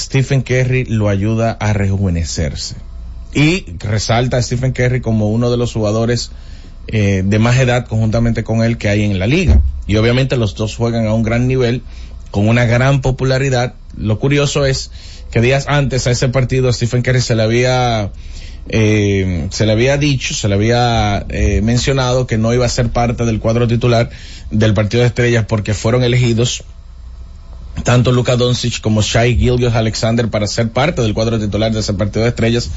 Stephen Curry lo ayuda a rejuvenecerse. Y resalta a Stephen Curry como uno de los jugadores eh, de más edad conjuntamente con él que hay en la liga. Y obviamente los dos juegan a un gran nivel, con una gran popularidad. Lo curioso es que días antes a ese partido a Stephen Curry se le había eh, se le había dicho, se le había eh, mencionado que no iba a ser parte del cuadro titular del partido de estrellas porque fueron elegidos tanto Luka Doncic como Shai Gilgis Alexander para ser parte del cuadro titular de ese partido de estrellas,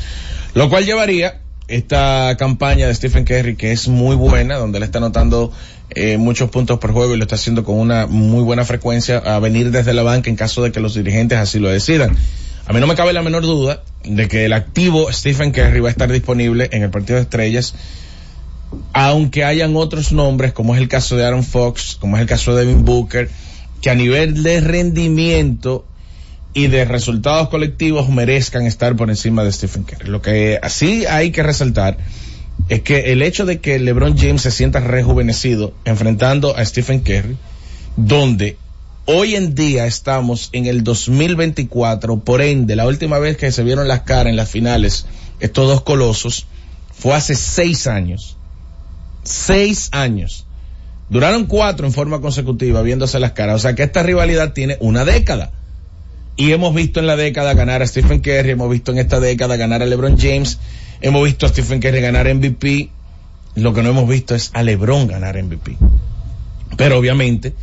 lo cual llevaría esta campaña de Stephen Curry que es muy buena, donde él está anotando eh, muchos puntos por juego y lo está haciendo con una muy buena frecuencia a venir desde la banca en caso de que los dirigentes así lo decidan. A mí no me cabe la menor duda de que el activo Stephen Curry va a estar disponible en el partido de estrellas, aunque hayan otros nombres, como es el caso de Aaron Fox, como es el caso de Devin Booker, que a nivel de rendimiento y de resultados colectivos merezcan estar por encima de Stephen Curry. Lo que así hay que resaltar es que el hecho de que LeBron James se sienta rejuvenecido enfrentando a Stephen Curry, donde Hoy en día estamos en el 2024, por ende, la última vez que se vieron las caras en las finales, estos dos colosos, fue hace seis años. Seis años. Duraron cuatro en forma consecutiva viéndose las caras. O sea que esta rivalidad tiene una década. Y hemos visto en la década ganar a Stephen Curry, hemos visto en esta década ganar a LeBron James, hemos visto a Stephen Curry ganar MVP. Lo que no hemos visto es a LeBron ganar MVP. Pero obviamente,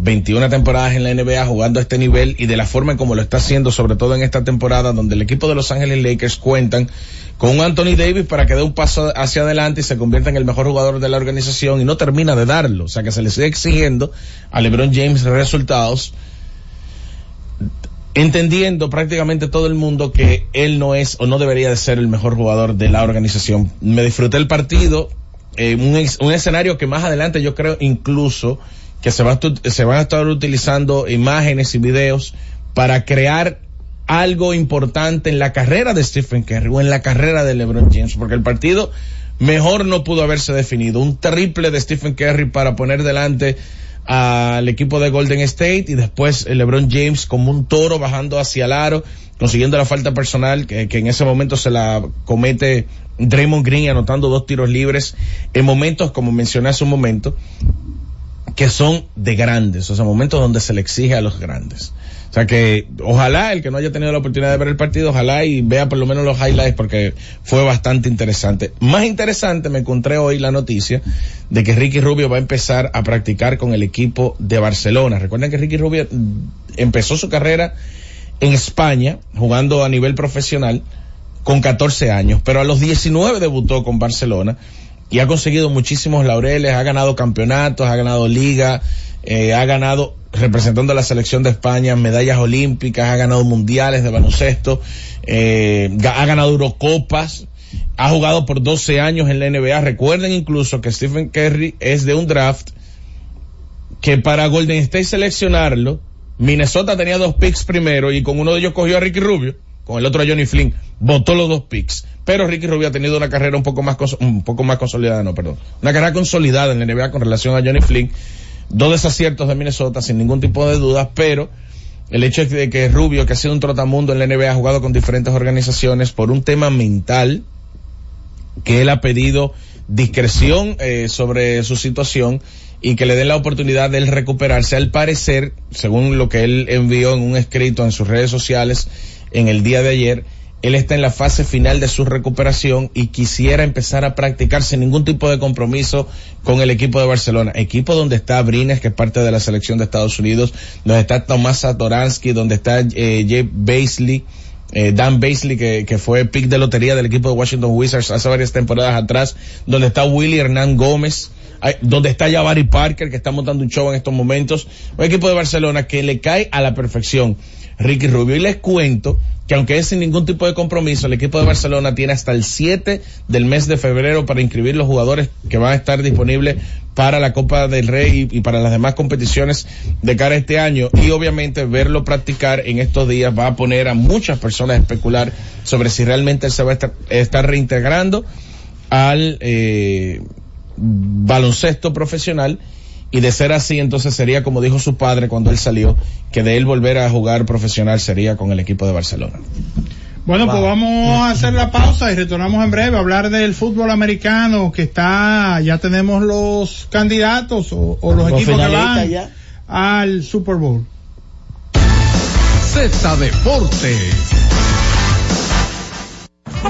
21 temporadas en la NBA jugando a este nivel y de la forma en como lo está haciendo, sobre todo en esta temporada donde el equipo de Los Ángeles Lakers cuentan con un Anthony Davis para que dé un paso hacia adelante y se convierta en el mejor jugador de la organización y no termina de darlo. O sea que se le sigue exigiendo a LeBron James resultados entendiendo prácticamente todo el mundo que él no es o no debería de ser el mejor jugador de la organización. Me disfruté el partido, eh, un, un escenario que más adelante yo creo incluso que se, va se van a estar utilizando imágenes y videos para crear algo importante en la carrera de Stephen Curry o en la carrera de LeBron James, porque el partido mejor no pudo haberse definido. Un triple de Stephen Curry para poner delante al equipo de Golden State y después LeBron James como un toro bajando hacia el aro, consiguiendo la falta personal que, que en ese momento se la comete Draymond Green anotando dos tiros libres en momentos como mencioné hace un momento que son de grandes, o sea, momentos donde se le exige a los grandes. O sea que ojalá el que no haya tenido la oportunidad de ver el partido, ojalá y vea por lo menos los highlights porque fue bastante interesante. Más interesante me encontré hoy la noticia de que Ricky Rubio va a empezar a practicar con el equipo de Barcelona. Recuerden que Ricky Rubio empezó su carrera en España jugando a nivel profesional con 14 años, pero a los 19 debutó con Barcelona y ha conseguido muchísimos laureles, ha ganado campeonatos, ha ganado liga, eh, ha ganado representando a la selección de España medallas olímpicas, ha ganado mundiales de baloncesto, eh, ha ganado Eurocopas, ha jugado por 12 años en la NBA. Recuerden incluso que Stephen Curry es de un draft que para Golden State seleccionarlo, Minnesota tenía dos picks primero y con uno de ellos cogió a Ricky Rubio, con el otro Johnny Flynn, votó los dos picks. Pero Ricky Rubio ha tenido una carrera un poco más, un poco más consolidada, no, perdón. Una carrera consolidada en la NBA con relación a Johnny Flynn. Dos desaciertos de Minnesota sin ningún tipo de dudas, pero el hecho de que Rubio, que ha sido un trotamundo en la NBA, ha jugado con diferentes organizaciones por un tema mental, que él ha pedido discreción eh, sobre su situación y que le den la oportunidad de él recuperarse. Al parecer, según lo que él envió en un escrito en sus redes sociales en el día de ayer, él está en la fase final de su recuperación y quisiera empezar a practicar sin ningún tipo de compromiso con el equipo de Barcelona. Equipo donde está Brines, que es parte de la selección de Estados Unidos, donde está Tomás Satoransky, donde está eh, Jeff Baisley, eh, Dan Baisley, que, fue pick de lotería del equipo de Washington Wizards hace varias temporadas atrás, donde está Willy Hernán Gómez, donde está Jabari Parker, que está montando un show en estos momentos. Un equipo de Barcelona que le cae a la perfección. Ricky Rubio. Y les cuento que aunque es sin ningún tipo de compromiso, el equipo de Barcelona tiene hasta el 7 del mes de febrero para inscribir los jugadores que van a estar disponibles para la Copa del Rey y, para las demás competiciones de cara a este año. Y obviamente verlo practicar en estos días va a poner a muchas personas a especular sobre si realmente se va a estar, reintegrando al eh, baloncesto profesional y de ser así entonces sería como dijo su padre cuando él salió, que de él volver a jugar profesional sería con el equipo de Barcelona. Bueno, pues vamos a hacer la pausa y retornamos en breve a hablar del fútbol americano que está, ya tenemos los candidatos o, los, equipos que van al Super Bowl. Z Deportes.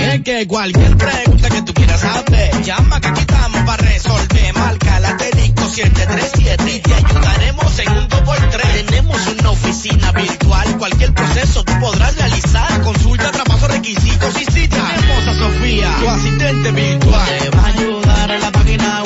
Es que cualquier pregunta que tú quieras hacer, llama que aquí estamos para resolver. Marca la 737 y te ayudaremos en un 2x3. Tenemos una oficina virtual, cualquier proceso tú podrás realizar. Consulta, traspaso, requisitos y tenemos a Sofía, tu asistente virtual. Te va a ayudar en la página web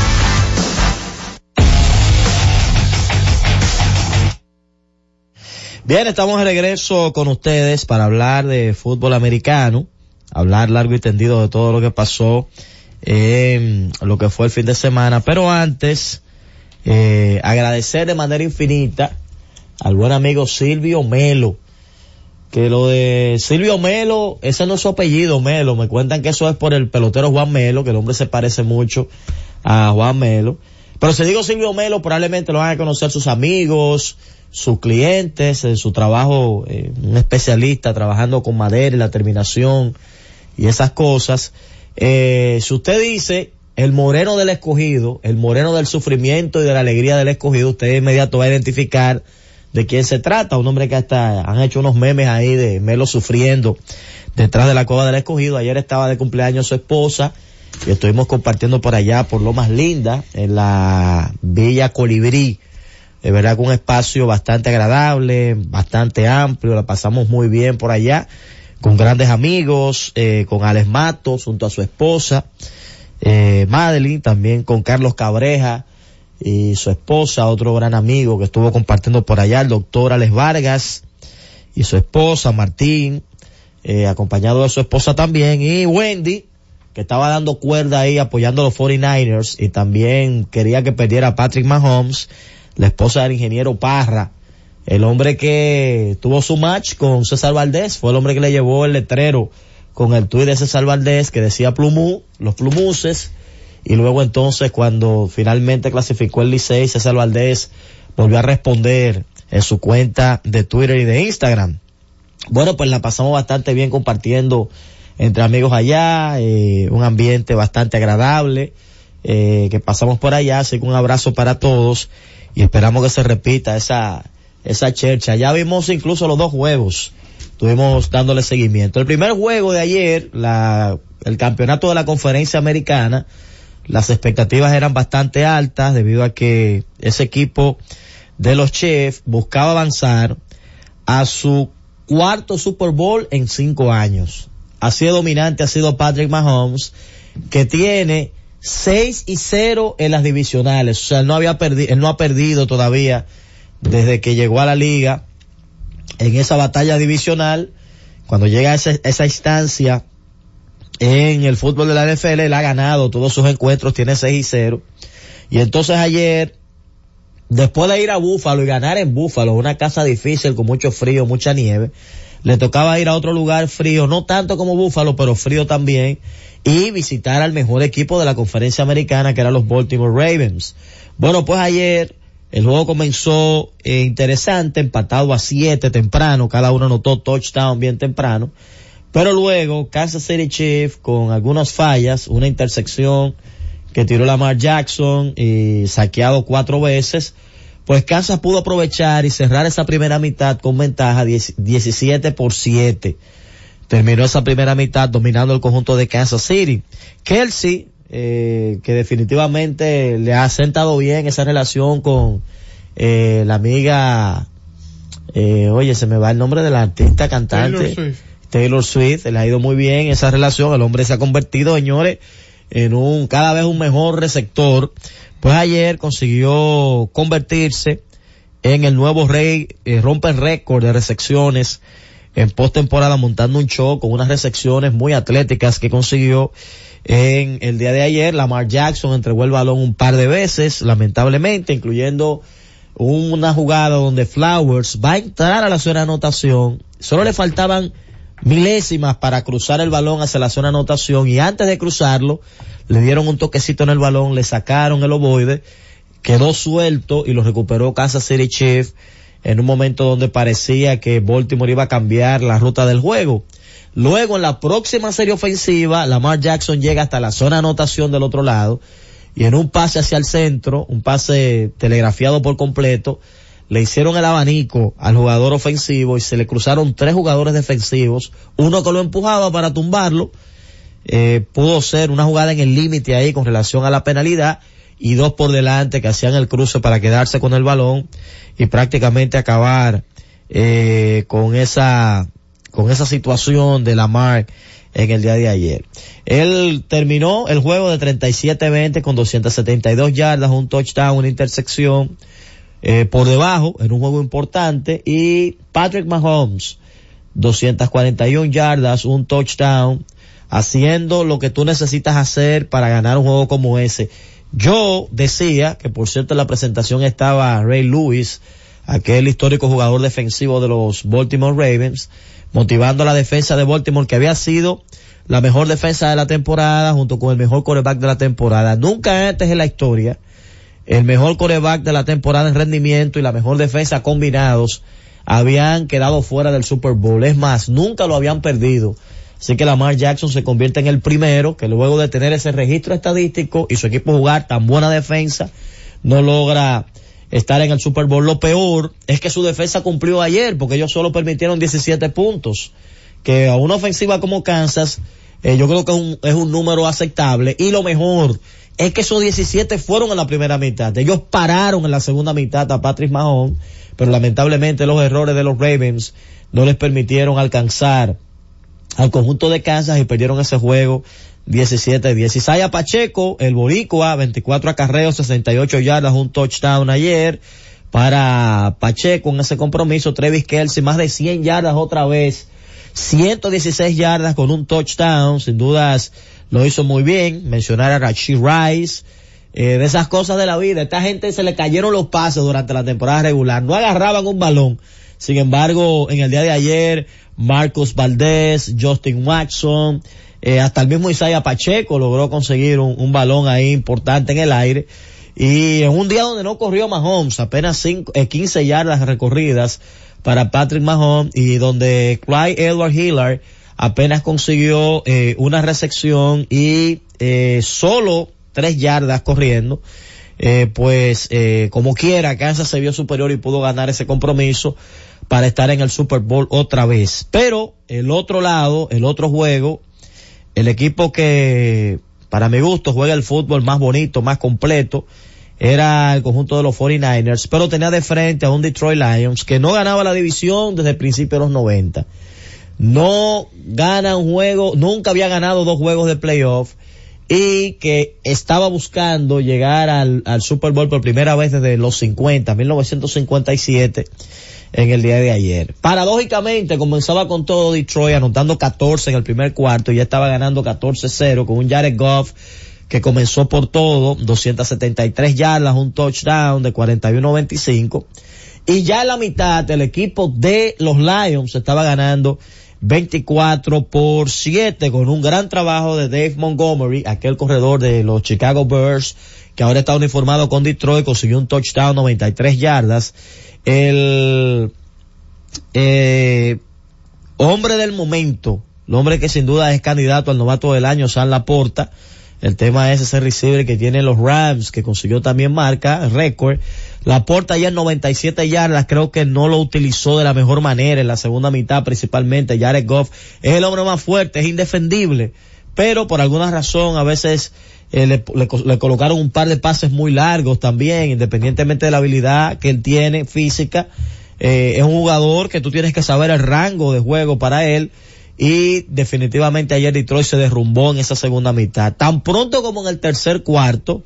Bien, estamos de regreso con ustedes para hablar de fútbol americano, hablar largo y tendido de todo lo que pasó en lo que fue el fin de semana, pero antes, eh, agradecer de manera infinita al buen amigo Silvio Melo, que lo de Silvio Melo, ese no es su apellido Melo, me cuentan que eso es por el pelotero Juan Melo, que el hombre se parece mucho a Juan Melo, pero si digo Silvio Melo, probablemente lo van a conocer sus amigos, sus clientes, en su trabajo, eh, un especialista trabajando con madera y la terminación y esas cosas. Eh, si usted dice el moreno del escogido, el moreno del sufrimiento y de la alegría del escogido, usted de inmediato va a identificar de quién se trata, un hombre que hasta han hecho unos memes ahí de Melo sufriendo detrás de la cueva del escogido. Ayer estaba de cumpleaños su esposa y estuvimos compartiendo por allá, por lo más linda, en la Villa Colibrí, de verdad que un espacio bastante agradable, bastante amplio, la pasamos muy bien por allá, con grandes amigos, eh, con Alex Matos junto a su esposa, eh, Madeline, también con Carlos Cabreja y su esposa, otro gran amigo que estuvo compartiendo por allá, el doctor Alex Vargas y su esposa Martín, eh, acompañado de su esposa también, y Wendy, que estaba dando cuerda ahí apoyando a los 49ers y también quería que perdiera Patrick Mahomes la esposa del ingeniero Parra, el hombre que tuvo su match con César Valdés, fue el hombre que le llevó el letrero con el tuit de César Valdés que decía Plumú, los Plumuses, y luego entonces cuando finalmente clasificó el Licey, César Valdés volvió a responder en su cuenta de Twitter y de Instagram. Bueno, pues la pasamos bastante bien compartiendo entre amigos allá, eh, un ambiente bastante agradable, eh, que pasamos por allá, así que un abrazo para todos y esperamos que se repita esa, esa chercha. Ya vimos incluso los dos juegos, estuvimos dándole seguimiento. El primer juego de ayer, la, el campeonato de la conferencia americana, las expectativas eran bastante altas debido a que ese equipo de los Chiefs buscaba avanzar a su cuarto Super Bowl en cinco años. Así de dominante ha sido Patrick Mahomes, que tiene 6 y 0 en las divisionales. O sea, él no había perdido, él no ha perdido todavía desde que llegó a la liga en esa batalla divisional. Cuando llega a esa, instancia en el fútbol de la NFL, él ha ganado todos sus encuentros, tiene 6 y 0. Y entonces ayer, después de ir a Búfalo y ganar en Búfalo, una casa difícil con mucho frío, mucha nieve, le tocaba ir a otro lugar frío, no tanto como Búfalo, pero frío también, y visitar al mejor equipo de la conferencia americana, que eran los Baltimore Ravens. Bueno, pues ayer el juego comenzó eh, interesante, empatado a siete temprano, cada uno anotó touchdown bien temprano, pero luego Kansas City Chiefs con algunas fallas, una intersección que tiró Lamar Jackson y saqueado cuatro veces, pues Kansas pudo aprovechar y cerrar esa primera mitad con ventaja 17 por 7. Terminó esa primera mitad dominando el conjunto de Kansas City. Kelsey, eh, que definitivamente le ha sentado bien esa relación con eh, la amiga, eh, oye, se me va el nombre de la artista cantante. Taylor Swift. Taylor Swift, le ha ido muy bien esa relación. El hombre se ha convertido, señores, en un cada vez un mejor receptor pues ayer consiguió convertirse en el nuevo rey, eh, rompe el récord de recepciones en postemporada montando un show con unas recepciones muy atléticas que consiguió en el día de ayer. Lamar Jackson entregó el balón un par de veces, lamentablemente, incluyendo una jugada donde Flowers va a entrar a la zona de anotación. Solo le faltaban milésimas para cruzar el balón hacia la zona de anotación y antes de cruzarlo, le dieron un toquecito en el balón, le sacaron el ovoide, quedó suelto y lo recuperó Kansas City Chief en un momento donde parecía que Baltimore iba a cambiar la ruta del juego. Luego en la próxima serie ofensiva, Lamar Jackson llega hasta la zona de anotación del otro lado y en un pase hacia el centro, un pase telegrafiado por completo, le hicieron el abanico al jugador ofensivo y se le cruzaron tres jugadores defensivos, uno que lo empujaba para tumbarlo. Eh, pudo ser una jugada en el límite ahí con relación a la penalidad y dos por delante que hacían el cruce para quedarse con el balón y prácticamente acabar eh, con esa con esa situación de Lamar en el día de ayer. Él terminó el juego de 37-20 con 272 yardas, un touchdown, una intersección eh, por debajo en un juego importante y Patrick Mahomes 241 yardas, un touchdown, haciendo lo que tú necesitas hacer para ganar un juego como ese. Yo decía, que por cierto en la presentación estaba Ray Lewis, aquel histórico jugador defensivo de los Baltimore Ravens, motivando la defensa de Baltimore que había sido la mejor defensa de la temporada junto con el mejor coreback de la temporada. Nunca antes en la historia el mejor coreback de la temporada en rendimiento y la mejor defensa combinados habían quedado fuera del Super Bowl. Es más, nunca lo habían perdido. Así que Lamar Jackson se convierte en el primero que luego de tener ese registro estadístico y su equipo jugar tan buena defensa, no logra estar en el Super Bowl. Lo peor es que su defensa cumplió ayer porque ellos solo permitieron 17 puntos. Que a una ofensiva como Kansas, eh, yo creo que es un, es un número aceptable. Y lo mejor es que esos 17 fueron en la primera mitad. Ellos pararon en la segunda mitad a Patrick Mahomes, pero lamentablemente los errores de los Ravens no les permitieron alcanzar al conjunto de Kansas y perdieron ese juego 17-10. Isaiah Pacheco, el boricua, 24 acarreos, 68 yardas, un touchdown ayer para Pacheco en ese compromiso. Travis Kelsey, más de 100 yardas otra vez. 116 yardas con un touchdown, sin dudas lo hizo muy bien. Mencionar a Rashid Rice, eh, de esas cosas de la vida. Esta gente se le cayeron los pasos durante la temporada regular, no agarraban un balón. Sin embargo, en el día de ayer, Marcos Valdés, Justin Watson, eh, hasta el mismo Isaiah Pacheco logró conseguir un, balón ahí importante en el aire. Y en un día donde no corrió Mahomes, apenas cinco, 15 eh, yardas recorridas para Patrick Mahomes y donde Clyde Edward Hillard apenas consiguió eh, una recepción y solo tres yardas corriendo. pues como quiera, Kansas se vio superior y pudo ganar ese compromiso para estar en el Super Bowl otra vez. Pero el otro lado, el otro juego, el equipo que para mi gusto juega el fútbol más bonito, más completo, era el conjunto de los 49ers, pero tenía de frente a un Detroit Lions que no ganaba la división desde el principio de los 90. No gana un juego, nunca había ganado dos juegos de playoff y que estaba buscando llegar al, al Super Bowl por primera vez desde los 50, 1957 en el día de ayer. Paradójicamente comenzaba con todo Detroit anotando 14 en el primer cuarto y ya estaba ganando 14-0 con un Jared Goff que comenzó por todo, 273 yardas, un touchdown de 41-25 y ya en la mitad el equipo de los Lions estaba ganando 24 por 7 con un gran trabajo de Dave Montgomery, aquel corredor de los Chicago Bears que ahora está uniformado con Detroit, consiguió un touchdown 93 yardas. El eh, hombre del momento, el hombre que sin duda es candidato al novato del año, San Laporta, el tema es ese receiver que tiene los Rams, que consiguió también marca, récord. La porta ya en 97 yardas, creo que no lo utilizó de la mejor manera en la segunda mitad principalmente. Jared Goff es el hombre más fuerte, es indefendible, pero por alguna razón a veces eh, le, le, colocaron un par de pases muy largos también, independientemente de la habilidad que él tiene física. Eh, es un jugador que tú tienes que saber el rango de juego para él y definitivamente ayer Detroit se derrumbó en esa segunda mitad. Tan pronto como en el tercer cuarto,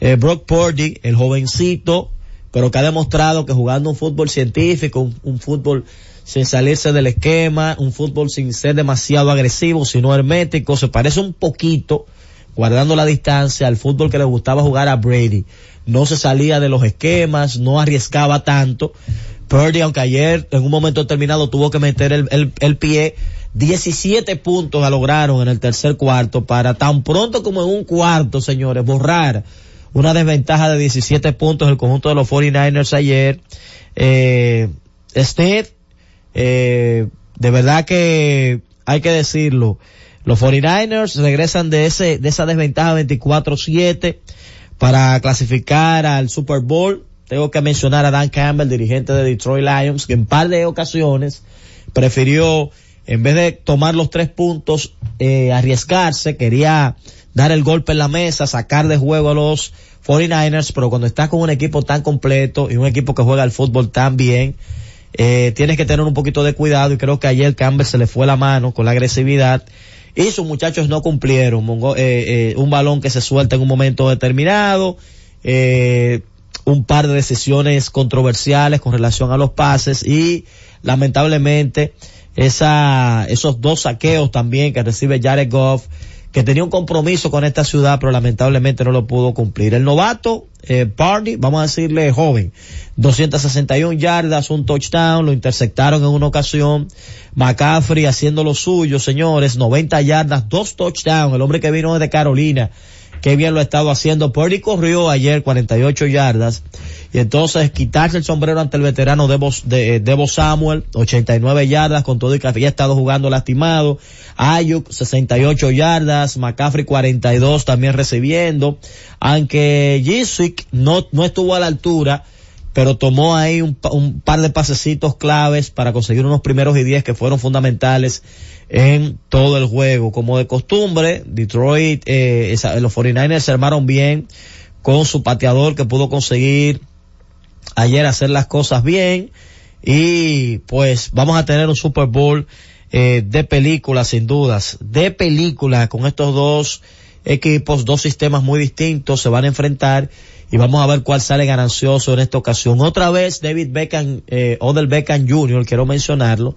eh, Brock Purdy, el jovencito, pero que ha demostrado que jugando un fútbol científico, un, fútbol sin salirse del esquema, un fútbol sin ser demasiado agresivo, sino hermético, se parece un poquito, guardando la distancia, al fútbol que le gustaba jugar a Brady. No se salía de los esquemas, no arriesgaba tanto. Purdy, aunque ayer en un momento determinado tuvo que meter el pie, 17 puntos lograron en el tercer cuarto para tan pronto como en un cuarto, señores, borrar una desventaja de 17 puntos el conjunto de los 49ers ayer. Eh, Steve, eh, de verdad que hay que decirlo. Los 49ers regresan de ese, de esa desventaja 24-7 para clasificar al Super Bowl. Tengo que mencionar a Dan Campbell, dirigente de Detroit Lions, que en par de ocasiones prefirió en vez de tomar los tres puntos, eh, arriesgarse, quería dar el golpe en la mesa, sacar de juego a los 49ers, pero cuando estás con un equipo tan completo y un equipo que juega el fútbol tan bien, eh, tienes que tener un poquito de cuidado y creo que ayer Campbell se le fue la mano con la agresividad y sus muchachos no cumplieron. Eh, un balón que se suelta en un momento determinado, un par de decisiones controversiales con relación a los pases y lamentablemente esa, esos dos saqueos también que recibe Jared Goff, que tenía un compromiso con esta ciudad, pero lamentablemente no lo pudo cumplir. El novato, eh, Party, vamos a decirle joven, 261 yardas, un touchdown, lo interceptaron en una ocasión. McCaffrey haciendo lo suyo, señores, 90 yardas, dos touchdowns, el hombre que vino desde Carolina, qué bien lo ha estado haciendo. Purdy corrió ayer 48 yardas y entonces quitarse el sombrero ante el veterano Debo, de, Debo Samuel, 89 yardas con todo y que había estado jugando lastimado. Ayuk, 68 yardas, McCaffrey 42 también recibiendo. Aunque Jiswick no, no estuvo a la altura, pero tomó ahí un, un, par de pasecitos claves para conseguir unos primeros y diez que fueron fundamentales en todo el juego. Como de costumbre, Detroit, eh, los 49ers se armaron bien con su pateador que pudo conseguir ayer hacer las cosas bien y pues vamos a tener un Super Bowl eh, de película sin dudas, de película con estos dos equipos, dos sistemas muy distintos se van a enfrentar y vamos a ver cuál sale ganancioso en esta ocasión. Otra vez David Beckham, eh, Odell Beckham Jr., quiero mencionarlo.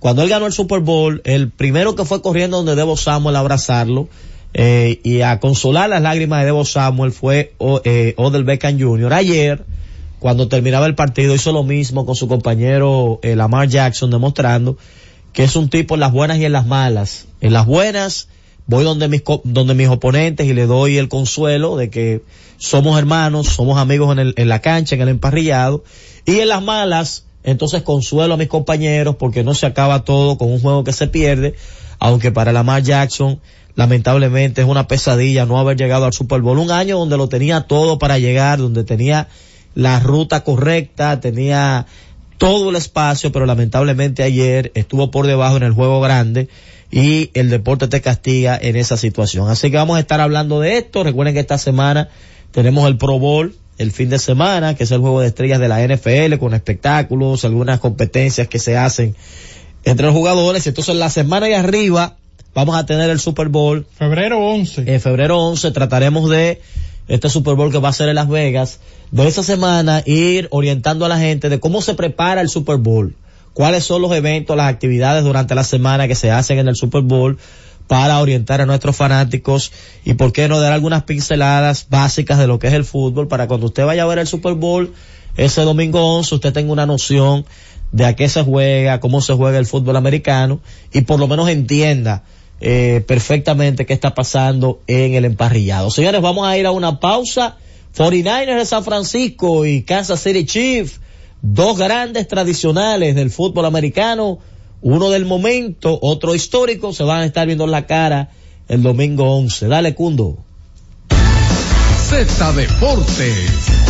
Cuando él ganó el Super Bowl, el primero que fue corriendo donde Debo Samuel a abrazarlo, eh, y a consolar las lágrimas de Debo Samuel fue eh, Odell Beckham Jr. Ayer, cuando terminaba el partido hizo lo mismo con su compañero eh, Lamar Jackson demostrando que es un tipo en las buenas y en las malas. En las buenas voy donde mis, donde mis oponentes y le doy el consuelo de que somos hermanos, somos amigos en, el, en la cancha, en el emparrillado. Y en las malas, entonces consuelo a mis compañeros porque no se acaba todo con un juego que se pierde, aunque para Lamar Jackson lamentablemente es una pesadilla no haber llegado al Super Bowl. Un año donde lo tenía todo para llegar, donde tenía la ruta correcta, tenía todo el espacio, pero lamentablemente ayer estuvo por debajo en el juego grande y el deporte te castiga en esa situación. Así que vamos a estar hablando de esto. Recuerden que esta semana tenemos el Pro Bowl, el fin de semana, que es el juego de estrellas de la NFL, con espectáculos, algunas competencias que se hacen entre los jugadores. Entonces la semana de arriba vamos a tener el Super Bowl. Febrero 11. En febrero 11 trataremos de este Super Bowl que va a ser en Las Vegas. De esa semana ir orientando a la gente de cómo se prepara el Super Bowl. Cuáles son los eventos, las actividades durante la semana que se hacen en el Super Bowl para orientar a nuestros fanáticos y por qué no dar algunas pinceladas básicas de lo que es el fútbol para cuando usted vaya a ver el Super Bowl ese domingo 11 usted tenga una noción de a qué se juega, cómo se juega el fútbol americano y por lo menos entienda eh, perfectamente qué está pasando en el emparrillado. Señores, vamos a ir a una pausa. 49ers de San Francisco y Kansas City Chiefs, dos grandes tradicionales del fútbol americano, uno del momento, otro histórico, se van a estar viendo en la cara el domingo 11. Dale, Cundo. Z Deportes.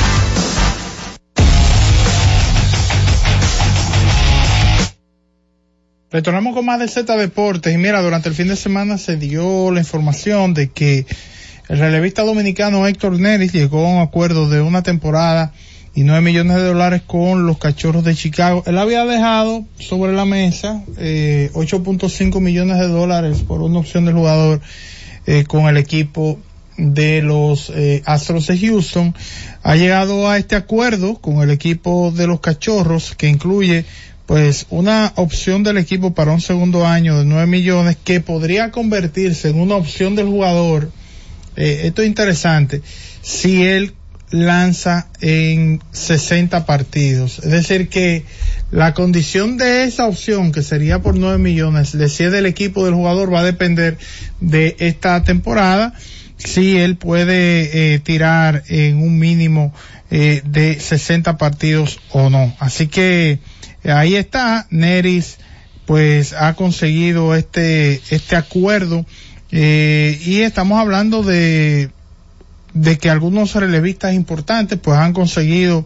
Retornamos con más de Z Deportes y mira, durante el fin de semana se dio la información de que el relevista dominicano Héctor Neris llegó a un acuerdo de una temporada y nueve millones de dólares con los cachorros de Chicago. Él había dejado sobre la mesa eh, 8.5 millones de dólares por una opción del jugador eh, con el equipo de los eh, Astros de Houston. Ha llegado a este acuerdo con el equipo de los cachorros que incluye pues una opción del equipo para un segundo año de 9 millones que podría convertirse en una opción del jugador. Eh, esto es interesante. Si él lanza en 60 partidos. Es decir que la condición de esa opción, que sería por 9 millones, de si es del equipo del jugador, va a depender de esta temporada. Si él puede eh, tirar en un mínimo eh, de 60 partidos o no. Así que ahí está, Neris pues ha conseguido este, este acuerdo eh, y estamos hablando de, de que algunos relevistas importantes pues han conseguido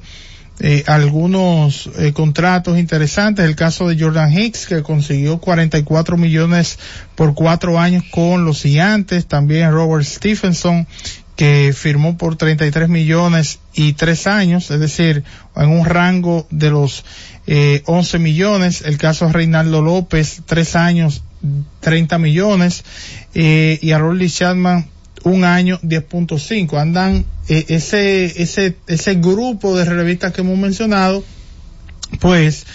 eh, algunos eh, contratos interesantes. El caso de Jordan Hicks, que consiguió 44 millones por cuatro años con los gigantes. También Robert Stephenson, que firmó por 33 millones y tres años, es decir, en un rango de los eh, 11 millones. El caso Reinaldo López, tres años, 30 millones. Eh, y a Rolly Chapman, un año, 10.5. Andan eh, ese, ese, ese grupo de revistas que hemos mencionado, pues,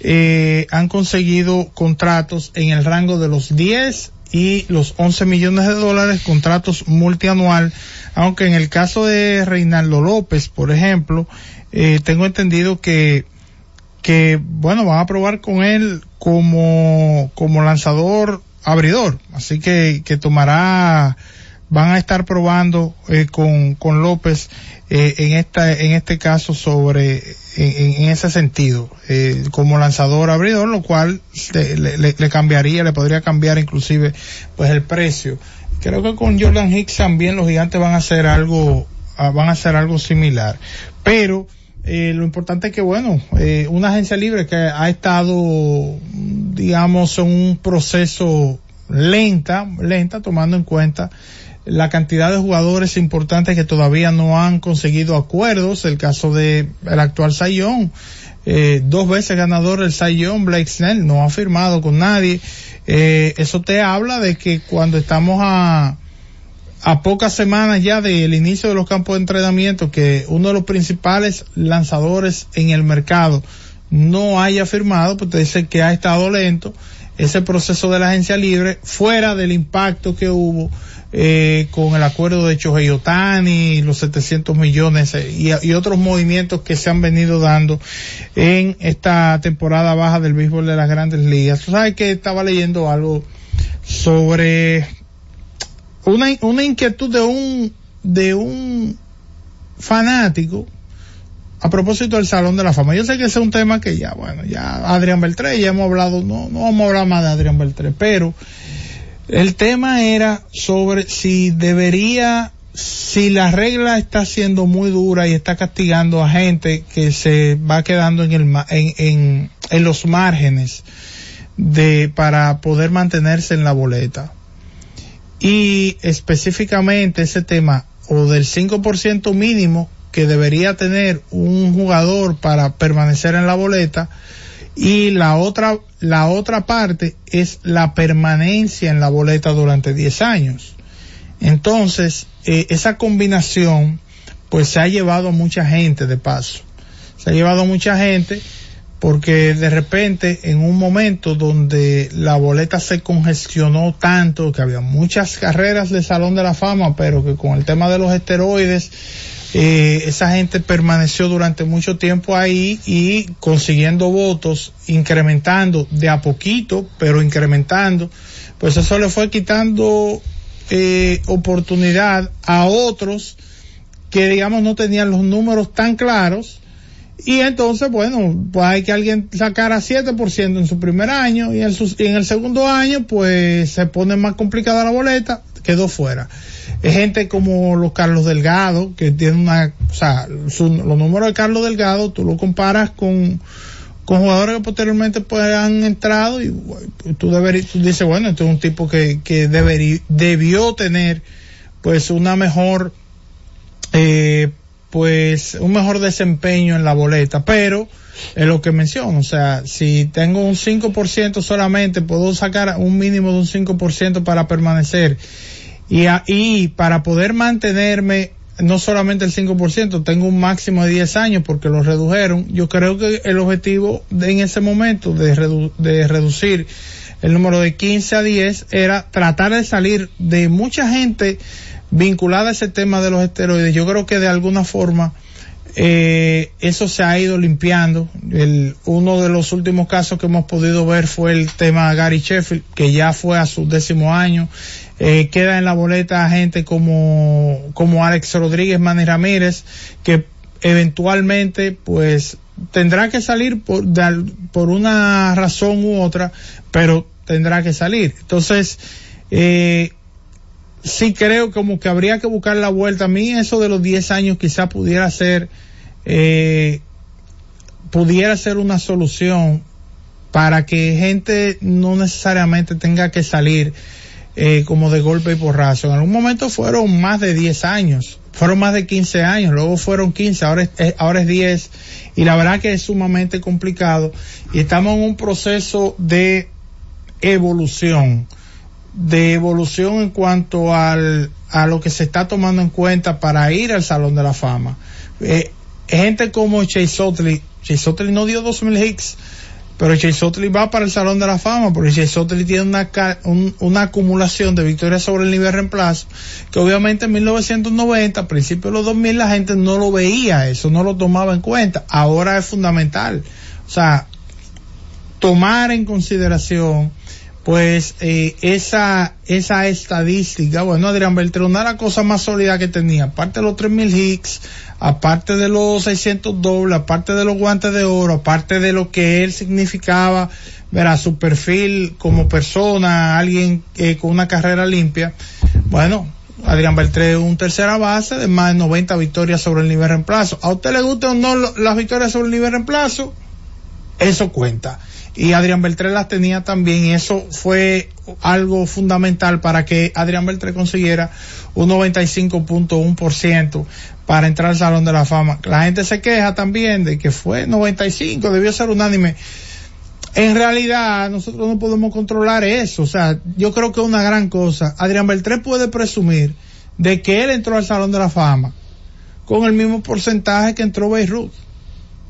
eh, han conseguido contratos en el rango de los 10 y los 11 millones de dólares, contratos multianual, aunque en el caso de Reinaldo López, por ejemplo, eh, tengo entendido que, que, bueno, van a probar con él como, como lanzador abridor, así que, que tomará, van a estar probando eh, con, con López eh, en esta, en este caso sobre, en, ese sentido, eh, como lanzador abridor, lo cual le, cambiaría, le podría cambiar inclusive, pues el precio. Creo que con Jordan Hicks también los gigantes van a hacer algo, ah, van a hacer algo similar. Pero, eh, lo importante es que, bueno, eh, una agencia libre que ha estado, digamos, en un proceso lenta, lenta, tomando en cuenta la cantidad de jugadores importantes que todavía no han conseguido acuerdos, el caso de el actual Sayón, eh, dos veces ganador el Sayón, Blake Snell, no ha firmado con nadie, eh, eso te habla de que cuando estamos a, a pocas semanas ya del inicio de los campos de entrenamiento, que uno de los principales lanzadores en el mercado no haya firmado, pues te dice que ha estado lento ese proceso de la agencia libre, fuera del impacto que hubo eh, con el acuerdo de Chohei Otani, los 700 millones y, y, otros movimientos que se han venido dando en esta temporada baja del béisbol de las grandes ligas. Tú sabes que estaba leyendo algo sobre una, una inquietud de un, de un fanático a propósito del Salón de la Fama. Yo sé que ese es un tema que ya, bueno, ya Adrián Beltré, ya hemos hablado, no, no vamos a hablar más de Adrián Beltré, pero el tema era sobre si debería, si la regla está siendo muy dura y está castigando a gente que se va quedando en el, en, en, en los márgenes de, para poder mantenerse en la boleta. Y específicamente ese tema, o del 5% mínimo que debería tener un jugador para permanecer en la boleta y la otra la otra parte es la permanencia en la boleta durante 10 años. Entonces, eh, esa combinación pues se ha llevado a mucha gente de paso. Se ha llevado a mucha gente porque de repente en un momento donde la boleta se congestionó tanto que había muchas carreras de Salón de la Fama, pero que con el tema de los esteroides eh, esa gente permaneció durante mucho tiempo ahí y consiguiendo votos, incrementando de a poquito, pero incrementando, pues eso le fue quitando eh, oportunidad a otros que digamos no tenían los números tan claros y entonces bueno pues hay que alguien sacara 7% en su primer año y en, su, y en el segundo año pues se pone más complicada la boleta quedó fuera. Es gente como los Carlos Delgado, que tiene una, o sea, los números de Carlos Delgado, tú lo comparas con, con jugadores que posteriormente pues han entrado y tú, deberías, tú dices, bueno, este es un tipo que, que debió tener pues una mejor, eh, pues un mejor desempeño en la boleta, pero es lo que menciono, o sea, si tengo un 5% solamente, puedo sacar un mínimo de un 5% para permanecer y, y para poder mantenerme no solamente el 5%, tengo un máximo de 10 años porque lo redujeron. Yo creo que el objetivo de, en ese momento de, redu de reducir el número de 15 a 10 era tratar de salir de mucha gente vinculada a ese tema de los esteroides. Yo creo que de alguna forma eh, eso se ha ido limpiando. El, uno de los últimos casos que hemos podido ver fue el tema Gary Sheffield, que ya fue a su décimo año. Eh, queda en la boleta gente como, como Alex Rodríguez, Manny Ramírez, que eventualmente pues tendrá que salir por, de, por una razón u otra, pero tendrá que salir. Entonces, eh, sí creo como que habría que buscar la vuelta. A mí eso de los 10 años quizá pudiera ser, eh, pudiera ser una solución para que gente no necesariamente tenga que salir eh, como de golpe y porrazo. En algún momento fueron más de 10 años, fueron más de 15 años, luego fueron 15, ahora es, ahora es 10 y la verdad que es sumamente complicado y estamos en un proceso de evolución, de evolución en cuanto al, a lo que se está tomando en cuenta para ir al Salón de la Fama. Eh, gente como Chase Utley, Chase Utley no dio 2000 hits, pero Chase Utley va para el Salón de la Fama porque Chase Utley tiene una, una acumulación de victorias sobre el nivel reemplazo que obviamente en 1990, a principios de los 2000 la gente no lo veía eso, no lo tomaba en cuenta. Ahora es fundamental. O sea, tomar en consideración pues eh, esa esa estadística, bueno, Adrián Beltrán, una de las cosas más sólidas que tenía, aparte de los 3000 hits, aparte de los 600 dobles, aparte de los guantes de oro, aparte de lo que él significaba, verá, su perfil como persona, alguien eh, con una carrera limpia, bueno, Adrián Beltré un tercera base de más de 90 victorias sobre el nivel reemplazo. ¿A usted le gustan o no las victorias sobre el nivel reemplazo? Eso cuenta y Adrián Beltré las tenía también y eso fue algo fundamental para que Adrián Beltré consiguiera un 95.1% para entrar al Salón de la Fama. La gente se queja también de que fue 95, debió ser unánime. En realidad, nosotros no podemos controlar eso. O sea, yo creo que es una gran cosa. Adrián Beltré puede presumir de que él entró al Salón de la Fama con el mismo porcentaje que entró Beirut.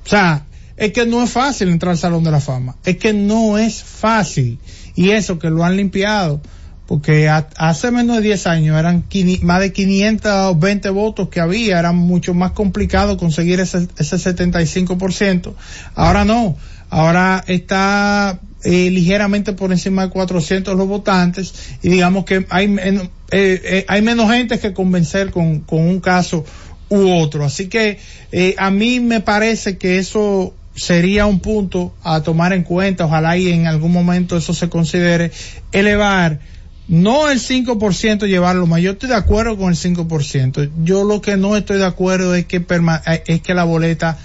O sea, es que no es fácil entrar al Salón de la Fama. Es que no es fácil. Y eso que lo han limpiado. Porque hace menos de 10 años eran más de 520 votos que había. Era mucho más complicado conseguir ese, ese 75%. Ahora no. Ahora está eh, ligeramente por encima de 400 los votantes y digamos que hay, eh, eh, hay menos gente que convencer con, con un caso u otro. Así que eh, a mí me parece que eso sería un punto a tomar en cuenta, ojalá y en algún momento eso se considere, elevar no el 5% llevarlo más, yo estoy de acuerdo con el 5%, yo lo que no estoy de acuerdo es que, eh, es que la boleta,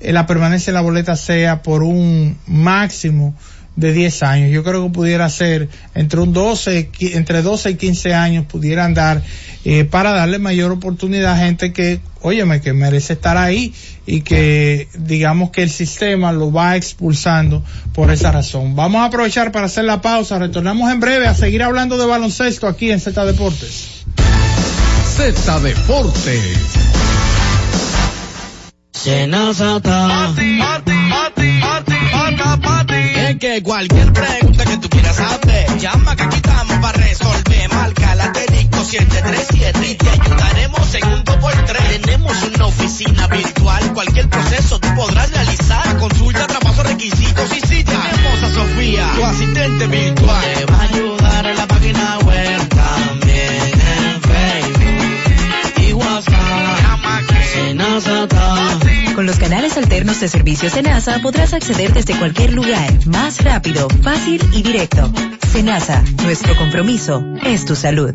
eh, la permanencia de la boleta sea por un máximo de 10 años. Yo creo que pudiera ser entre un 12, entre 12 y 15 años pudieran dar eh, para darle mayor oportunidad a gente que, óyeme, que merece estar ahí y que digamos que el sistema lo va expulsando por esa razón. Vamos a aprovechar para hacer la pausa. Retornamos en breve a seguir hablando de baloncesto aquí en Z Deportes. Z Deportes. Que cualquier pregunta que tú quieras hacer, llama que aquí estamos para resolver. Marca la 737 y te ayudaremos en un 2x3. Tenemos una oficina virtual, cualquier proceso tú podrás realizar. Consulta, traspaso, requisitos y si tenemos a Sofía, tu asistente virtual. Te va a ayudar en la página web también en Facebook y WhatsApp. Llama que con los canales alternos de servicios de NASA podrás acceder desde cualquier lugar, más rápido, fácil y directo. Senasa, nuestro compromiso es tu salud.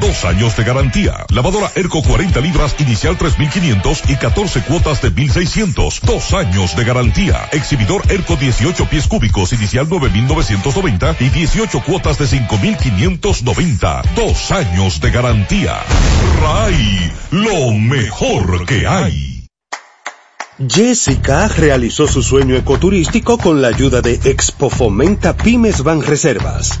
dos años de garantía. Lavadora Erco 40 libras inicial 3500 y 14 cuotas de 1600, dos años de garantía. Exhibidor Erco 18 pies cúbicos inicial 9990 y 18 cuotas de 5590, dos años de garantía. RAI, lo mejor que hay. Jessica realizó su sueño ecoturístico con la ayuda de Expo Fomenta Pymes Van Reservas.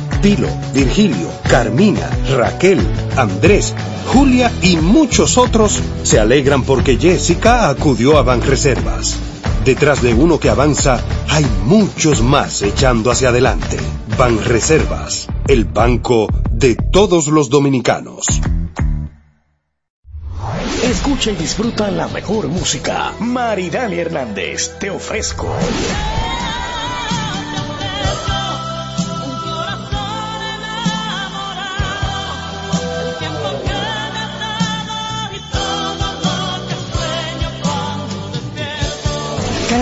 Pilo, Virgilio, Carmina, Raquel, Andrés, Julia y muchos otros se alegran porque Jessica acudió a Banreservas. Detrás de uno que avanza, hay muchos más echando hacia adelante. Banreservas, el banco de todos los dominicanos. Escucha y disfruta la mejor música. Maridani Hernández, te ofrezco.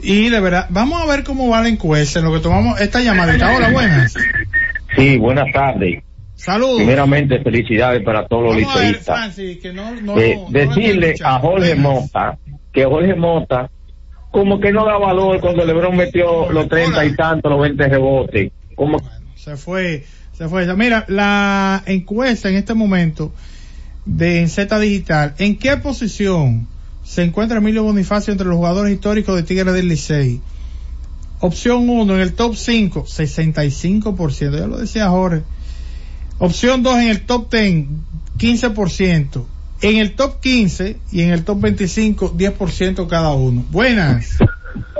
Y de verdad, vamos a ver cómo va la encuesta en lo que tomamos esta llamadita. Hola, buenas. Sí, buenas tardes. Saludos. Primeramente, felicidades para todos los Vamos liceístas. No, no, Eh, no decirle a Jorge. Mota que Jorge Mota como que no da valor cuando LeBron metió los treinta y tantos, los 20 rebotes. Como Se fue, se fue. Mira, la encuesta en este momento de en Z Digital, ¿en qué posición se encuentra Emilio Bonifacio entre los jugadores históricos de Tigres del Licey? Opción 1 en el top 5, 65%, ya lo decía Jorge. Opción 2 en el top 10, 15%. En el top 15 y en el top 25, 10% cada uno. Buenas.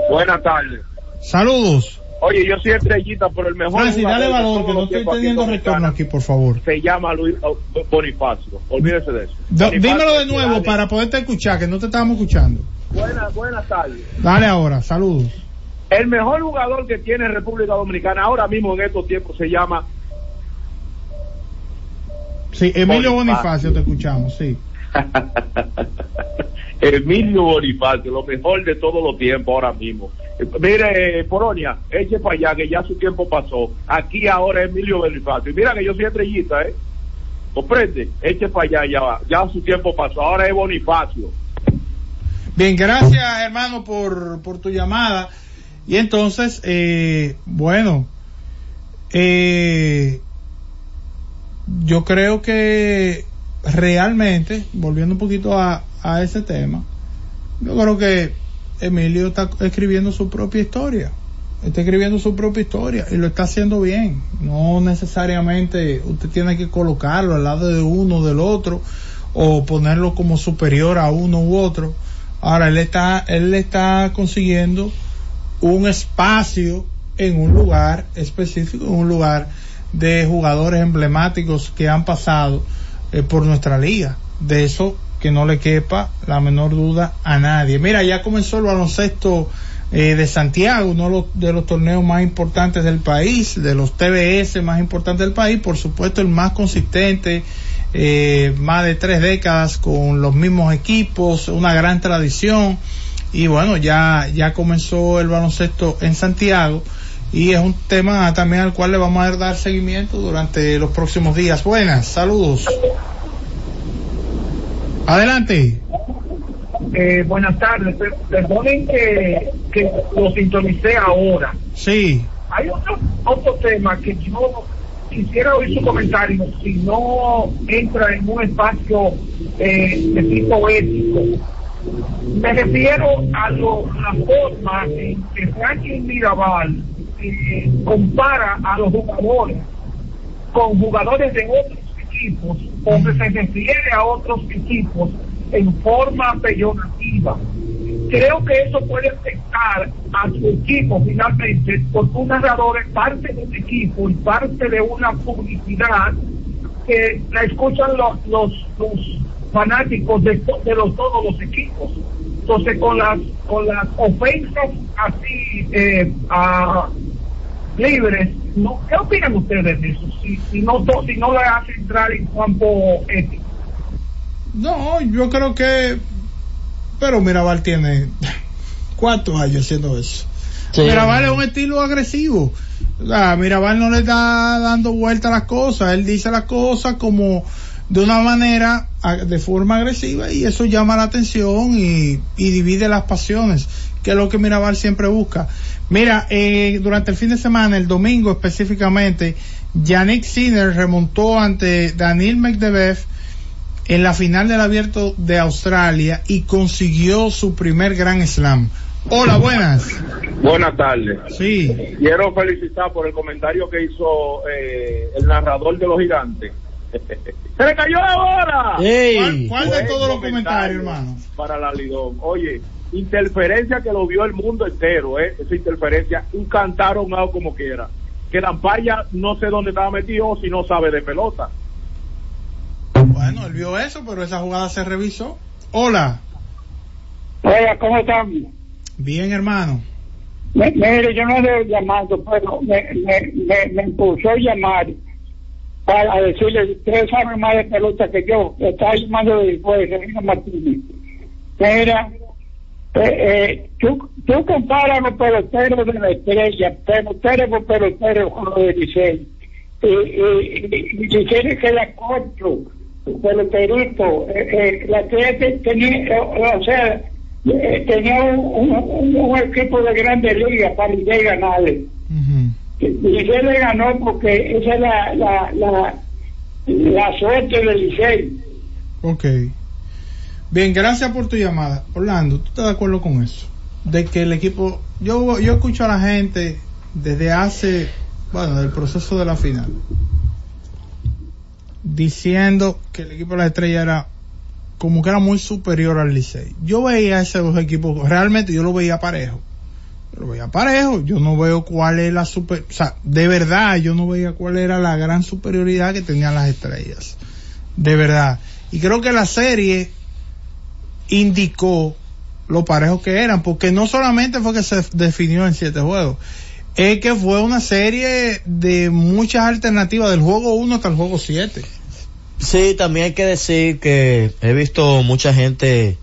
Buenas tardes. Saludos. Oye, yo soy estrellita por el mejor. Francis, jugador dale valor, que no estoy teniendo en retorno aquí, por favor. Se llama Luis oh, Bonifacio. Olvídese de eso. Do- dímelo de nuevo dale. para poderte escuchar, que no te estábamos escuchando. Buenas, buenas tardes. Dale ahora, saludos. El mejor jugador que tiene República Dominicana ahora mismo en estos tiempos se llama Sí, Emilio Bonifacio. Bonifacio, te escuchamos, sí. Emilio Bonifacio, lo mejor de todos los tiempos ahora mismo. Mire, eh, Polonia, eche para allá que ya su tiempo pasó. Aquí ahora es Emilio Bonifacio. Y mira que yo soy estrellita, ¿eh? ¿Comprende? Eche para allá ya, ya su tiempo pasó. Ahora es Bonifacio. Bien, gracias hermano por, por tu llamada. Y entonces, eh, bueno, eh, yo creo que realmente, volviendo un poquito a, a ese tema, yo creo que Emilio está escribiendo su propia historia. Está escribiendo su propia historia y lo está haciendo bien. No necesariamente usted tiene que colocarlo al lado de uno o del otro o ponerlo como superior a uno u otro. Ahora él está, él está consiguiendo un espacio en un lugar específico, en un lugar de jugadores emblemáticos que han pasado eh, por nuestra liga. De eso que no le quepa la menor duda a nadie. Mira, ya comenzó el baloncesto eh, de Santiago, uno de los, torneos más importantes del país, de los TBS más importantes del país, por supuesto el más consistente, eh, más de tres décadas con los mismos equipos, una gran tradición y bueno, ya, ya comenzó el baloncesto en Santiago y es un tema también al cual le vamos a dar seguimiento durante los próximos días. Buenas, saludos. Adelante. Eh, buenas tardes. Per- Perdonen que, que lo sintonicé ahora. Sí. Hay otro, otro tema que yo quisiera oír su comentario, si no entra en un espacio eh, de tipo ético. Me refiero a lo, la forma en que Franklin Mirabal eh, compara a los jugadores con jugadores de otros equipos, o que se refiere a otros equipos en forma peyorativa. Creo que eso puede afectar a su equipo finalmente, porque un narrador es parte de un equipo y parte de una publicidad que la escuchan los, los, los fanáticos de, los, todos los equipos. Entonces, con las, con las ofensas así eh, a, libres, no, ¿qué opinan ustedes de eso? Si, si, no, si no le hace entrar en campo ético. No, yo creo que. Pero Mirabal tiene cuatro años haciendo eso. Mirabal es un estilo agresivo. O Mirabal no le está dando vuelta a las cosas. Él dice las cosas como de una manera, de forma agresiva, y eso llama la atención y, y divide las pasiones, que es lo que Mirabal siempre busca. Mira, eh, durante el fin de semana, el domingo específicamente, Yannick Sinner remontó ante Daniel Medvedev en la final del abierto de Australia y consiguió su primer gran slam. Hola, buenas. Buenas tardes. Sí. Quiero felicitar por el comentario que hizo eh, el narrador de los gigantes. ¡Se le cayó la bola! ¿Cuál, cuál de todos los comentarios, hermano? Para la Lidón. Oye, interferencia que lo vio el mundo entero, ¿eh? Esa interferencia, un cantaron algo como quiera. Que Lampaya no sé dónde estaba metido si no sabe de pelota. Bueno, él vio eso, pero esa jugada se revisó. Hola. Hola, ¿cómo están? Bien, hermano. mire, yo no ando llamando, pero me, me, me, me impulsó a llamar para decirle, ustedes saben más de pelota que yo, está llamando después, Martínez. Mira, eh, eh, tú, tú comparas los peloteros de la estrella, peloteros por peloteros con los de Licey. Y, y, y, y queda corto, peloterito. Eh, eh, la estrella tenía, o sea, tenía un, un, un, equipo de grandes ligas para Licey ganarle. Licey le ganó porque esa es la, la, la, la suerte del Licey. Ok. Bien, gracias por tu llamada. Orlando, ¿tú estás de acuerdo con eso? De que el equipo, yo, yo escucho a la gente desde hace, bueno, del proceso de la final, diciendo que el equipo de la estrella era como que era muy superior al Licey. Yo veía esos dos equipos, realmente yo lo veía parejo. Yo lo veía parejo, yo no veo cuál es la super, o sea, de verdad yo no veía cuál era la gran superioridad que tenían las estrellas. De verdad. Y creo que la serie indicó lo parejos que eran, porque no solamente fue que se definió en siete juegos, es que fue una serie de muchas alternativas del juego 1 hasta el juego 7. Sí, también hay que decir que he visto mucha gente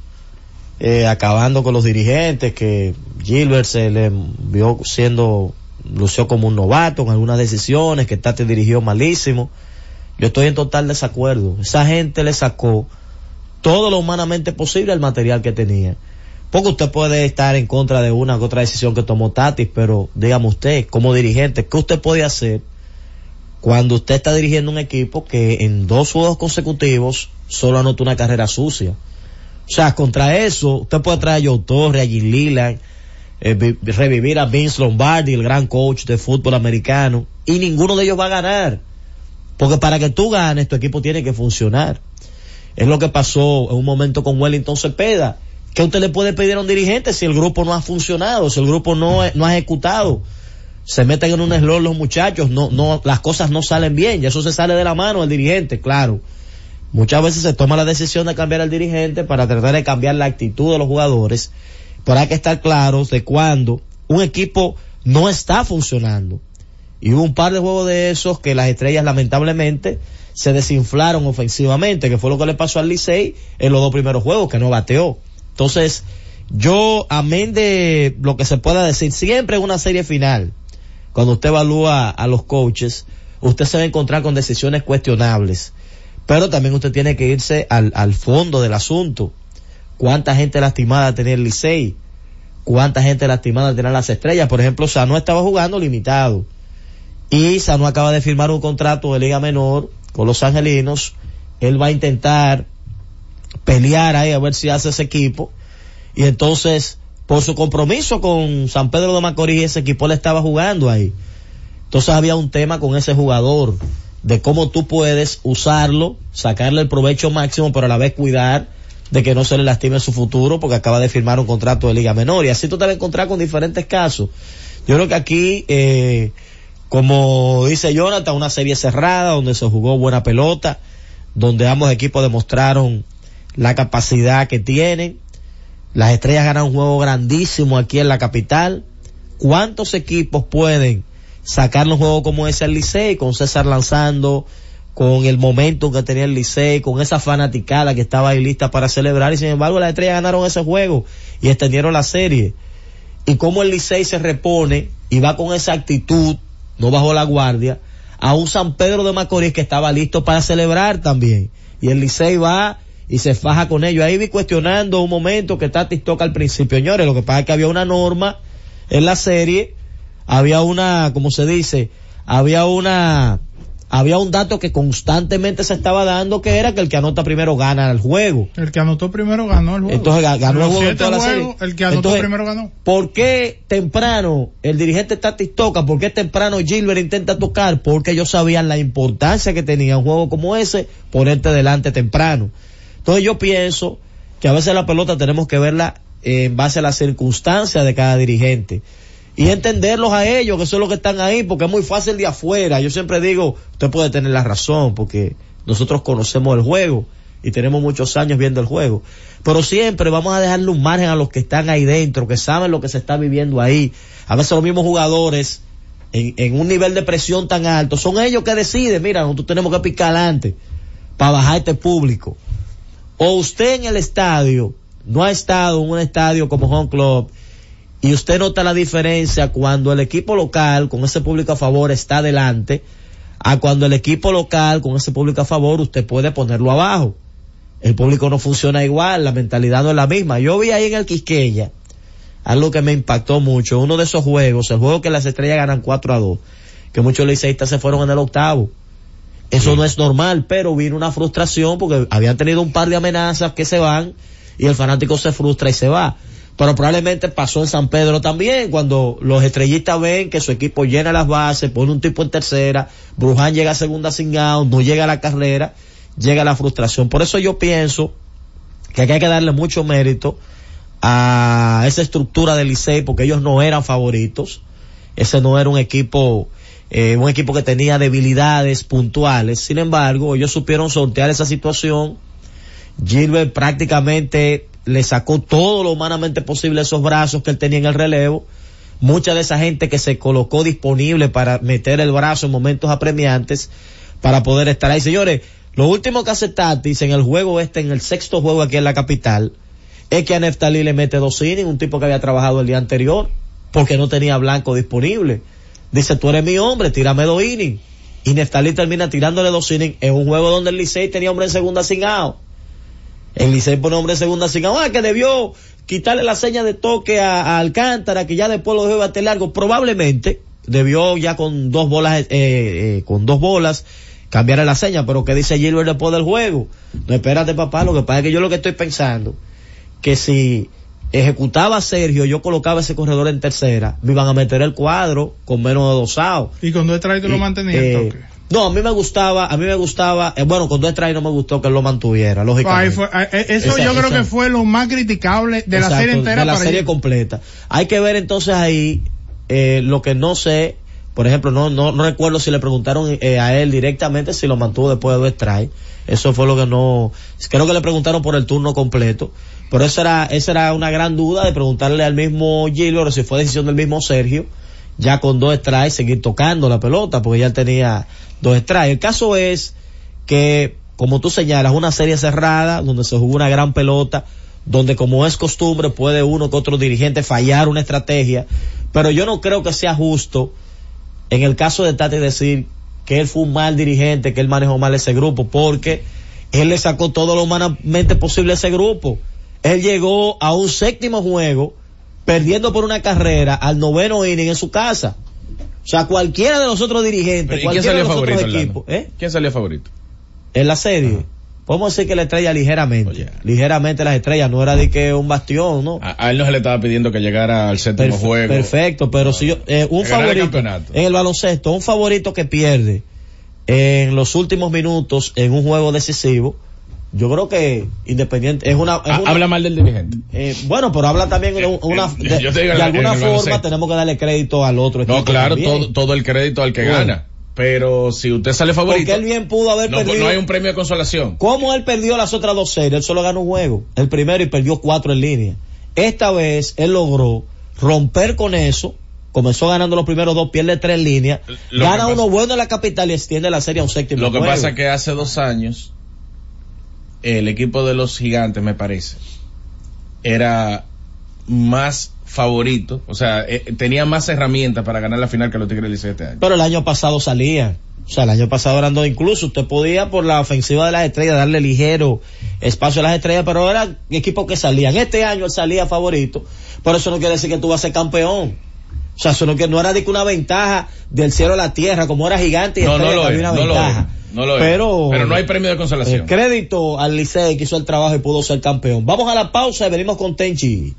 eh, acabando con los dirigentes, que Gilbert se le vio siendo, lució como un novato en algunas decisiones, que Tate dirigió malísimo. Yo estoy en total desacuerdo. Esa gente le sacó todo lo humanamente posible al material que tenía. Porque usted puede estar en contra de una u otra decisión que tomó Tatis, pero dígame usted, como dirigente, ¿qué usted puede hacer cuando usted está dirigiendo un equipo que en dos juegos consecutivos solo anotó una carrera sucia? O sea, contra eso, usted puede traer a Joe Torre, a Jim Leland, eh, revivir a Vince Lombardi, el gran coach de fútbol americano, y ninguno de ellos va a ganar. Porque para que tú ganes, tu equipo tiene que funcionar. Es lo que pasó en un momento con Wellington Cepeda. ¿Qué usted le puede pedir a un dirigente si el grupo no ha funcionado, si el grupo no, no ha ejecutado? Se meten en un error los muchachos, no, no, las cosas no salen bien, y eso se sale de la mano del dirigente, claro. Muchas veces se toma la decisión de cambiar al dirigente para tratar de cambiar la actitud de los jugadores, pero hay que estar claros de cuando un equipo no está funcionando. Y hubo un par de juegos de esos que las estrellas lamentablemente se desinflaron ofensivamente, que fue lo que le pasó al Licey en los dos primeros juegos, que no bateó. Entonces, yo, amén de lo que se pueda decir, siempre en una serie final, cuando usted evalúa a los coaches, usted se va a encontrar con decisiones cuestionables. Pero también usted tiene que irse al, al fondo del asunto. ¿Cuánta gente lastimada tenía el Licey? ¿Cuánta gente lastimada tenía las estrellas? Por ejemplo, Sano estaba jugando limitado. Y Sano acaba de firmar un contrato de liga menor con los angelinos. Él va a intentar pelear ahí a ver si hace ese equipo. Y entonces, por su compromiso con San Pedro de Macorís, ese equipo le estaba jugando ahí. Entonces había un tema con ese jugador de cómo tú puedes usarlo, sacarle el provecho máximo, pero a la vez cuidar de que no se le lastime su futuro porque acaba de firmar un contrato de liga menor y así tú te vas a encontrar con diferentes casos. Yo creo que aquí, eh, como dice Jonathan, una serie cerrada donde se jugó buena pelota, donde ambos equipos demostraron la capacidad que tienen. Las estrellas ganan un juego grandísimo aquí en la capital. ¿Cuántos equipos pueden sacar un juego como ese al Licey con César lanzando, con el momento que tenía el Licey, con esa fanaticada que estaba ahí lista para celebrar y sin embargo las estrellas ganaron ese juego y extendieron la serie. Y cómo el Licey se repone y va con esa actitud, no bajó la guardia, a un San Pedro de Macorís que estaba listo para celebrar también. Y el Licey va y se faja con ellos. Ahí vi cuestionando un momento que Tatis toca al principio, señores, lo que pasa es que había una norma en la serie, había una, como se dice, había una había un dato que constantemente se estaba dando que era que el que anota primero gana el juego. El que anotó primero ganó el juego. Entonces ganó el juego toda la serie. El que anotó primero ganó. ¿Por qué temprano el dirigente Tatis toca? ¿Por qué temprano Gilbert intenta tocar? Porque ellos sabían la importancia que tenía un juego como ese ponerte delante temprano. Entonces yo pienso que a veces la pelota tenemos que verla en base a las circunstancias de cada dirigente y entenderlos a ellos, que son los que están ahí, porque es muy fácil de afuera. Yo siempre digo, usted puede tener la razón, porque nosotros conocemos el juego y tenemos muchos años viendo el juego. Pero siempre vamos a dejarle un margen a los que están ahí dentro, que saben lo que se está viviendo ahí. A veces los mismos jugadores, en, un nivel de presión tan alto, son ellos que deciden, mira, nosotros tenemos que picar adelante para bajar este público. O usted en el estadio, no ha estado en un estadio como Home Club, y usted nota la diferencia cuando el equipo local con ese público a favor está adelante, a cuando el equipo local con ese público a favor usted puede ponerlo abajo. El público no funciona igual, la mentalidad no es la misma. Yo vi ahí en el Quisqueya algo que me impactó mucho, uno de esos juegos, el juego que las estrellas ganan 4 a 2, que muchos liceístas se fueron en el octavo. Eso no es normal, pero vino una frustración porque habían tenido un par de amenazas que se van y el fanático se frustra y se va pero probablemente pasó en San Pedro también, cuando los estrellistas ven que su equipo llena las bases, pone un tipo en tercera, Bruján llega a segunda sin out, no llega a la carrera, llega la frustración. Por eso yo pienso que hay que darle mucho mérito a esa estructura del Licey, porque ellos no eran favoritos, ese no era un equipo, eh, un equipo que tenía debilidades puntuales, sin embargo, ellos supieron sortear esa situación, Gilbert prácticamente le sacó todo lo humanamente posible esos brazos que él tenía en el relevo. Mucha de esa gente que se colocó disponible para meter el brazo en momentos apremiantes para poder estar ahí. Señores, lo último que hace Tatis en el juego este, en el sexto juego aquí en la capital, es que a Neftalí le mete dos innings, un tipo que había trabajado el día anterior, porque no tenía blanco disponible. Dice, tú eres mi hombre, tírame dos innings. Y Neftalí termina tirándole dos innings en un juego donde el Licey tenía hombre en segunda sin. El Licey pone hombre segunda sin ah, que debió quitarle la seña de toque a, Alcántara, que ya después lo dejó bate largo. Probablemente debió ya con dos bolas, eh, eh, con dos bolas, cambiar la seña, pero ¿qué dice Gilbert después del juego? No, espérate papá, lo que pasa es que yo lo que estoy pensando, que si ejecutaba a Sergio, yo colocaba ese corredor en tercera, me iban a meter el cuadro con menos de. Y con dos strikes lo mantenía el eh, toque. No, a mí me gustaba, a mí me gustaba, eh, bueno, con dos no me gustó que él lo mantuviera, lógicamente. Eh, eh, eso yo creo que fue lo más criticable de la serie entera. De la serie completa. Hay que ver entonces ahí, eh, lo que no sé, por ejemplo, no, no, no recuerdo si le preguntaron eh, a él directamente si lo mantuvo después de dos strikes. Eso fue lo que no, creo que le preguntaron por el turno completo. Pero esa era, esa era una gran duda de preguntarle al mismo Gilbert si fue decisión del mismo Sergio, ya con dos strikes, seguir tocando la pelota, porque ya tenía dos strikes. El caso es que, como tú señalas, una serie cerrada, donde se jugó una gran pelota, donde como es costumbre puede uno que otro dirigente fallar una estrategia, pero yo no creo que sea justo en el caso de Tati decir que él fue un mal dirigente, que él manejó mal ese grupo, porque él le sacó todo lo humanamente posible a ese grupo. Él llegó a un séptimo juego, perdiendo por una carrera al noveno inning en su casa. O sea, cualquiera de los otros dirigentes, cualquiera de los favorito, otros equipos, ¿eh? ¿Quién salió favorito? En la serie. Podemos decir que la estrella ligeramente. Ligeramente las estrellas, no era de que un bastión, ¿no? A, él no se le estaba pidiendo que llegara al séptimo juego. Perfecto, pero si yo, eh, un favorito en el baloncesto, un favorito que pierde en los últimos minutos en un juego decisivo, yo creo que Independiente es una, es una- habla mal del dirigente. eh, bueno, pero habla también de, una, de, Yo te digo, de alguna forma tenemos que darle crédito al otro No, claro, todo, todo el crédito al que Bueno. gana. Pero si usted sale favorito, porque él bien pudo haber no, perdido no hay un premio de consolación. ¿Cómo él perdió las otras dos series? Él solo ganó un juego, el primero y perdió cuatro en línea. Esta vez él logró romper con eso, comenzó ganando los primeros dos, pierde tres en línea, Lo gana uno bueno en la capital y extiende la serie a un séptimo Lo que juego. pasa es que hace dos años, el equipo de los gigantes, me parece, era más favorito, o sea, eh, tenía más herramientas para ganar la final que los Tigres del este año. Pero el año pasado salían. O sea, el año pasado eran dos. Incluso usted podía por la ofensiva de las estrellas darle ligero espacio a las estrellas, pero eran equipos que salían. Este año él salía favorito. Pero eso no quiere decir que tú vas a ser campeón. O sea, eso no, que no era de que una ventaja del cielo a la tierra, como era gigante y No, no lo es, una no lo ventaja. es, no lo es. Pero, Pero no hay premio de consolación. eh, crédito al Licey que hizo el trabajo y pudo ser campeón. Vamos a la pausa y venimos con Tenchi.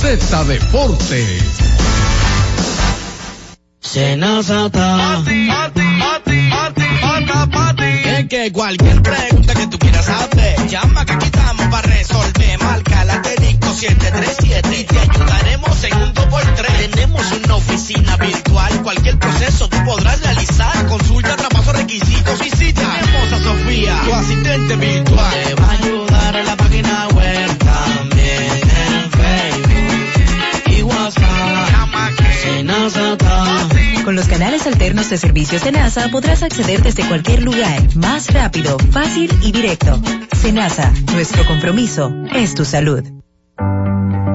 Z Deportes. Senazata. Es que cualquier pregunta que tú quieras saber, llama que aquí estamos para resolver. Marca la 737 y te ayudaremos en un 2x3. Tenemos una oficina virtual, cualquier proceso tú podrás realizar. Consulta, traspaso, requisitos, visita. Tenemos a Sofía, tu asistente virtual. Te va a ayudar en la página web también en Facebook y WhatsApp. Llama que Senazata. Con los canales alternos de servicios de NASA podrás acceder desde cualquier lugar, más rápido, fácil y directo. Senasa, nuestro compromiso es tu salud.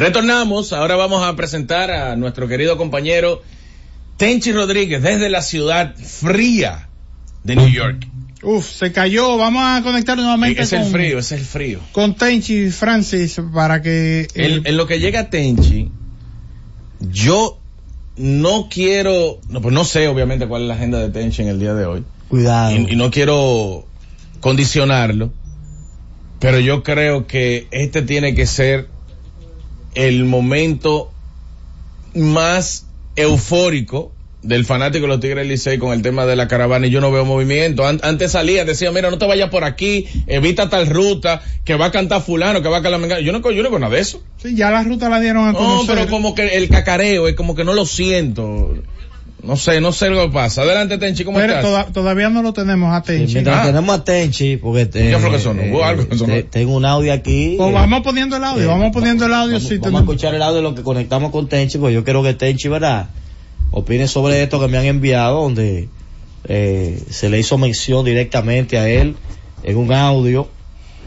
Retornamos, ahora vamos a presentar a nuestro querido compañero Tenchi Rodríguez desde la ciudad fría de New York. Uf, se cayó. Vamos a conectar nuevamente Es con, el frío, es el frío. con Tenchi Francis para que... eh, En, en lo que llega Tenchi, yo no quiero, no, pues no sé obviamente cuál es la agenda de Tenchi en el día de hoy. Cuidado. Y, y no quiero condicionarlo, pero yo creo que este tiene que ser el momento más eufórico del fanático de los Tigres Licey con el tema de la caravana y yo no veo movimiento. An- antes salía, decía, mira, no te vayas por aquí, evita tal ruta, que va a cantar fulano, que va a cantar mengano. Yo no, yo no veo nada de eso. sí, ya la ruta la dieron a No, conocer. pero como que el cacareo es como que no lo siento. No sé, no sé lo que pasa. Adelante, Tenchi, ¿cómo Pero estás? toda- todavía no lo tenemos a Tenchi. Mientras Ah. tenemos a Tenchi, porque ¿Qué fue lo que sonó? ¿Hubo algo que sonó? te- tengo un audio aquí. Pues eh, vamos poniendo el audio, eh, vamos poniendo el audio. Vamos, sí, vamos a escuchar el audio de lo que conectamos con Tenchi, porque yo quiero que Tenchi, ¿verdad? Opine sobre esto que me han enviado, donde eh, se le hizo mención directamente a él en un audio,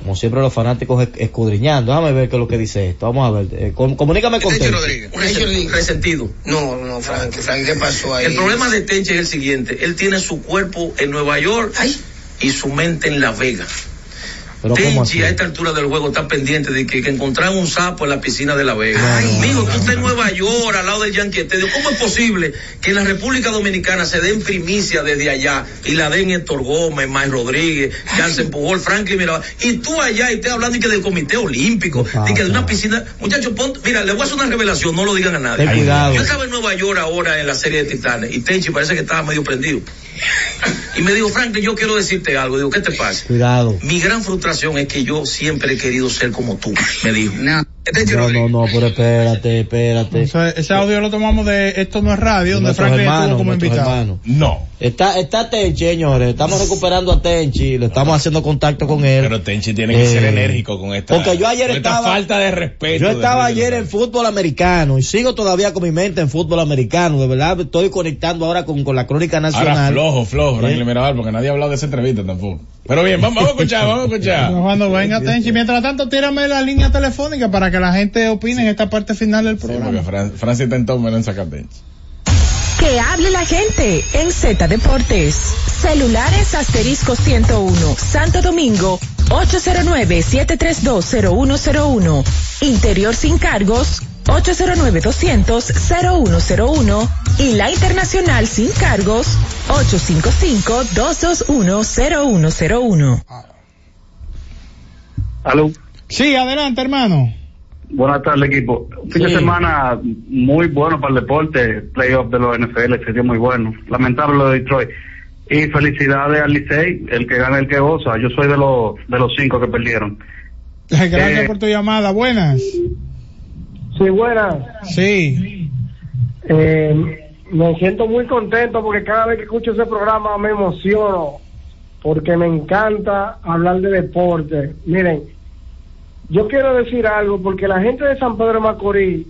como siempre los fanáticos esc- escudriñando. Déjame ver qué es lo que dice esto. Vamos a ver. eh, com- comunícame con Tenchi. Rodríguez. Resen- Resentido. No, no, Frank, Frank, ¿qué pasó ahí? El problema de Tenchi es el siguiente. Él tiene su cuerpo en Nueva York y su mente en La Vega. Pero a esta altura del juego está pendiente de que, que encontraron un sapo en la piscina de La Vega. Ay, Mijo, tú estás en Nueva York, al lado del Yankee. ¿Cómo es posible que en la República Dominicana se den primicia desde allá y la den Héctor Gómez, May Rodríguez, Jansen Pujol, Franklin Mirabal? Y tú allá y estés hablando y que del Comité Olímpico, y que de una piscina. Muchachos, mira, le voy a hacer una revelación, no lo digan a nadie. Cuidado. Yo estaba en Nueva York ahora en la serie de Titanes y Tenchi parece que estaba medio prendido. Y me dijo, Franklin, yo quiero decirte algo. Digo, ¿qué te pasa? Cuidado. Mi gran frustración es que yo siempre he querido ser como tú, me dijo. No, no, no, pero espérate, espérate. ese audio lo tomamos de Esto no es radio, donde Franklin estuvo como invitado. No. Está, está Tenchi, señores. Estamos recuperando a Tenchi, le estamos haciendo contacto con él. Pero Tenchi tiene que ser Eh, enérgico con esta, Porque yo ayer con esta estaba. falta de respeto. Yo estaba ayer en fútbol americano y sigo todavía con mi mente en fútbol americano. De verdad, estoy conectando ahora con, con la crónica nacional. Ahora flojo, flojo, ¿Eh? Franklin Mirabal, porque nadie ha hablado de esa entrevista tampoco. Pero bien, vamos, vamos a escuchar, vamos a escuchar. Cuando venga Tenchi, mientras tanto, tírame la línea telefónica para que la gente opine en esta parte final del Sí, programa. porque Fran- Francia intentó menos en sacar Tenchi. Que hable la gente en Z Deportes. Celulares asterisco 101, Santo Domingo, 809-7320101. Interior sin cargos, 809-200-0101. Y la internacional sin cargos, 855-221-0101. Aló. Sí, adelante, hermano. Buenas tardes, equipo. Fin de Sí. semana muy bueno para el deporte. Playoff de los NFL sería muy bueno. Lamentable lo de Detroit. Y felicidades al Licey, el que gana, el que goza. Yo soy de los de los cinco que perdieron. Gracias Eh, por tu llamada. Buenas. Sí, buenas. Sí. Eh, me siento muy contento porque cada vez que escucho ese programa me emociono porque me encanta hablar de deporte. Miren, yo quiero decir algo porque la gente de San Pedro de Macorís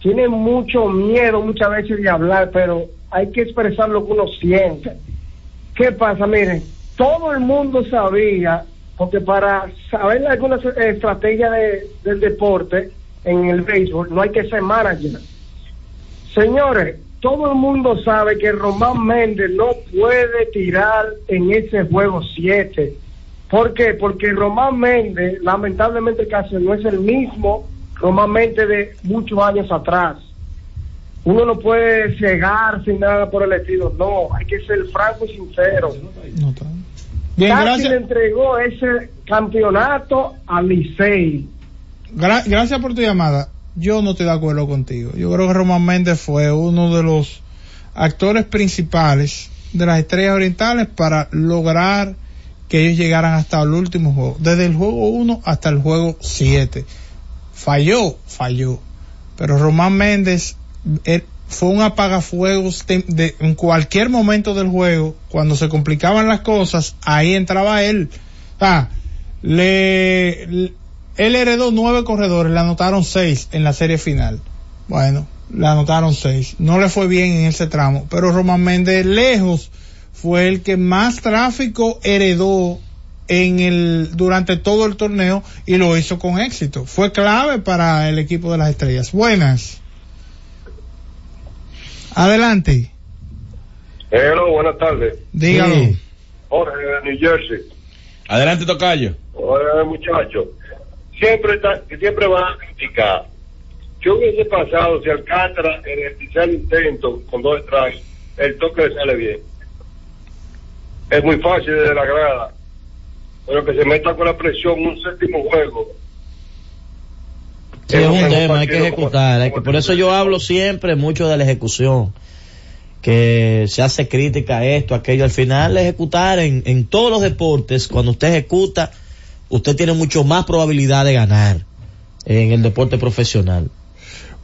tiene mucho miedo muchas veces de hablar, pero hay que expresar lo que uno siente. ¿Qué pasa? Miren, todo el mundo sabía, porque para saber alguna estrategia de, del deporte en el béisbol no hay que ser manager. Señores, todo el mundo sabe que Román Méndez no puede tirar en ese juego 7. ¿Por qué? Porque Román Méndez, lamentablemente casi no es el mismo Román Méndez de muchos años atrás. Uno no puede cegar sin nada por el estilo. No, hay que ser franco y sincero. Bien, Casi gracias. le entregó ese campeonato al Licey. Gra- gracias por tu llamada. Yo no estoy de acuerdo contigo. Yo creo que Román Méndez fue uno de los actores principales de las estrellas orientales para lograr que ellos llegaran hasta el último juego. Desde el juego 1 hasta el juego 7. Falló, falló. Pero Román Méndez fue un apagafuegos de, en cualquier momento del juego, cuando se complicaban las cosas, ahí entraba él. Ah, le- él heredó nueve corredores, le anotaron seis en la serie final. Bueno, le anotaron seis. No le fue bien en ese tramo, pero Román Méndez lejos fue el que más tráfico heredó en el durante todo el torneo y lo hizo con éxito. Fue clave para el equipo de las estrellas. Buenas. Adelante. Hello, buenas tardes. Dígalo. Jorge de New Jersey. Adelante, Tocayo. Hola, muchacho. Siempre, está, siempre van a criticar. ¿Qué hubiese pasado si Alcántara en el tercer intento con dos strikes, el toque le sale bien? Es muy fácil desde la grada. Pero que se meta con la presión un séptimo juego. Sí, es un tema, hay que ejecutar. hay que- por eso yo hablo siempre mucho de la ejecución. Que se hace crítica a esto, aquello. Al final, ejecutar en, en todos los deportes, cuando usted ejecuta, usted tiene mucho más probabilidad de ganar en el deporte profesional.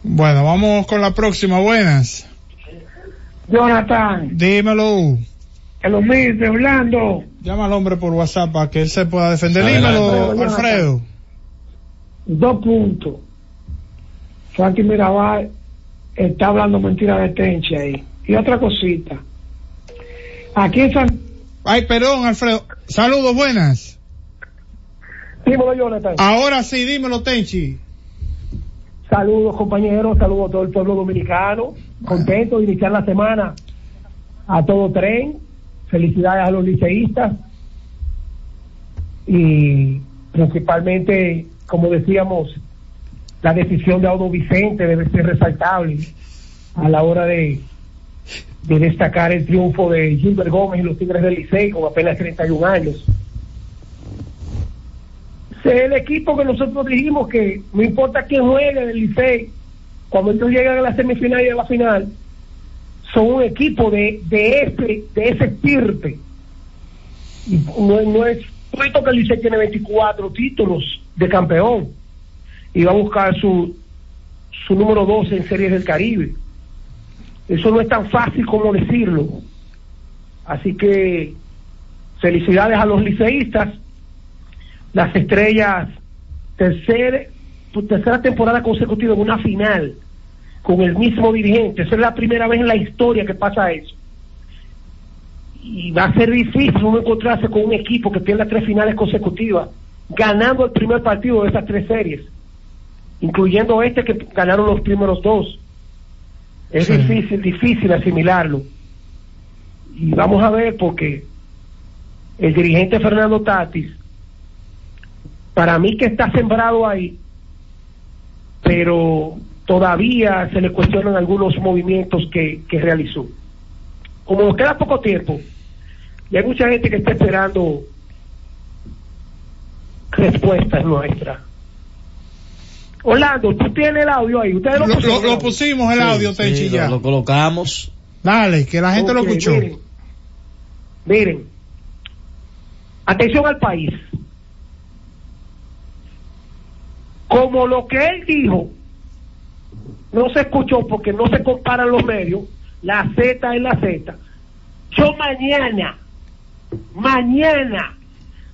Bueno, vamos con la próxima. Buenas. Jonathan, Dímelo. el humilde Orlando. Llama al hombre por WhatsApp para que él se pueda defender. Adelante. Dímelo, Jonathan. Alfredo. Dos puntos. Frankie Mirabal está hablando mentira de Tenche ahí. Y otra cosita. Aquí en San... Ay, perdón, Alfredo. Saludos, buenas. Dímelo, Jonathan. Ahora sí, dímelo, Tenchi. Saludos, compañeros. Saludos a todo el pueblo dominicano. Contento de iniciar la semana a todo tren. Felicidades a los liceístas. Y principalmente, como decíamos, la decisión de Audo Vicente debe ser resaltable a la hora de, de destacar el triunfo de Gilbert Gómez y los Tigres del Licey con apenas 31 años. Es el equipo que nosotros dijimos que no importa quién juegue del Licey, cuando ellos llegan a la semifinal y a la final, son un equipo de, de ese, de ese estirpe. No, no es cierto que el Licey tiene 24 títulos de campeón. y va a buscar su, su número 12 en Series del Caribe. Eso no es tan fácil como decirlo. Así que felicidades a los liceístas, las estrellas, tercer, tercera temporada consecutiva en una final con el mismo dirigente. Esa es la primera vez en la historia que pasa eso. Y va a ser difícil uno encontrarse con un equipo que pierda tres finales consecutivas, ganando el primer partido de esas tres series, incluyendo este que ganaron los primeros dos. Es difícil, difícil asimilarlo. Y vamos a ver porque el dirigente Fernando Tatis, para mí que está sembrado ahí, pero todavía se le cuestionan algunos movimientos que, que realizó. Como nos queda poco tiempo, y hay mucha gente que está esperando respuestas nuestras. Orlando, tú tienes el audio ahí. Ustedes lo, Lo, pusieron? lo- lo pusimos el audio, Tenchi, Sí, ya. lo, lo colocamos. Dale, que la gente lo escuchó. Miren, miren, atención al país. Como lo que él dijo no se escuchó porque no se comparan los medios, la Z es la Z. Yo mañana, mañana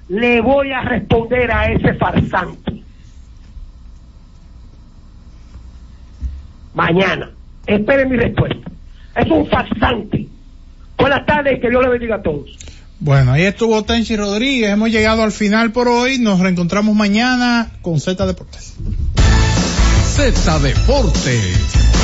le voy a responder a ese farsante. Mañana. Esperen mi respuesta. Es un farsante. Buenas tardes, que Dios le bendiga a todos. Bueno, ahí estuvo Tenchi Rodríguez. Hemos llegado al final por hoy. Nos reencontramos mañana con Z Deportes. Z Deportes.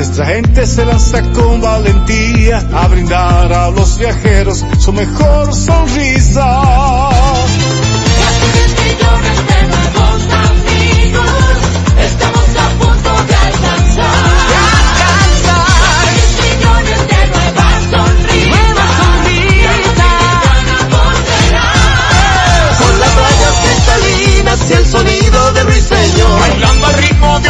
Nuestra gente se lanza con valentía a brindar a los viajeros su mejor sonrisa. millones de nuevos amigos, estamos a punto de alcanzar. De alcanzar. millones de nuevas sonrisas. Nuevas sonrisas. Con las rayas cristalinas y el sonido de ruiseñor. Bailando al ritmo de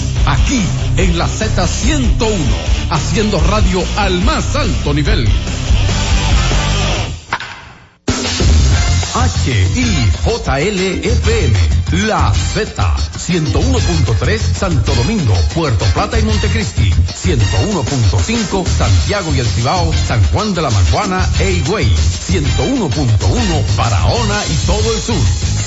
Aquí en la Z101, haciendo radio al más alto nivel. HIJLFM, La Z, 101.3 Santo Domingo, Puerto Plata y Montecristi, 101.5 Santiago y El Cibao, San Juan de la Maguana e Higüey, 101.1 Barahona y todo el sur.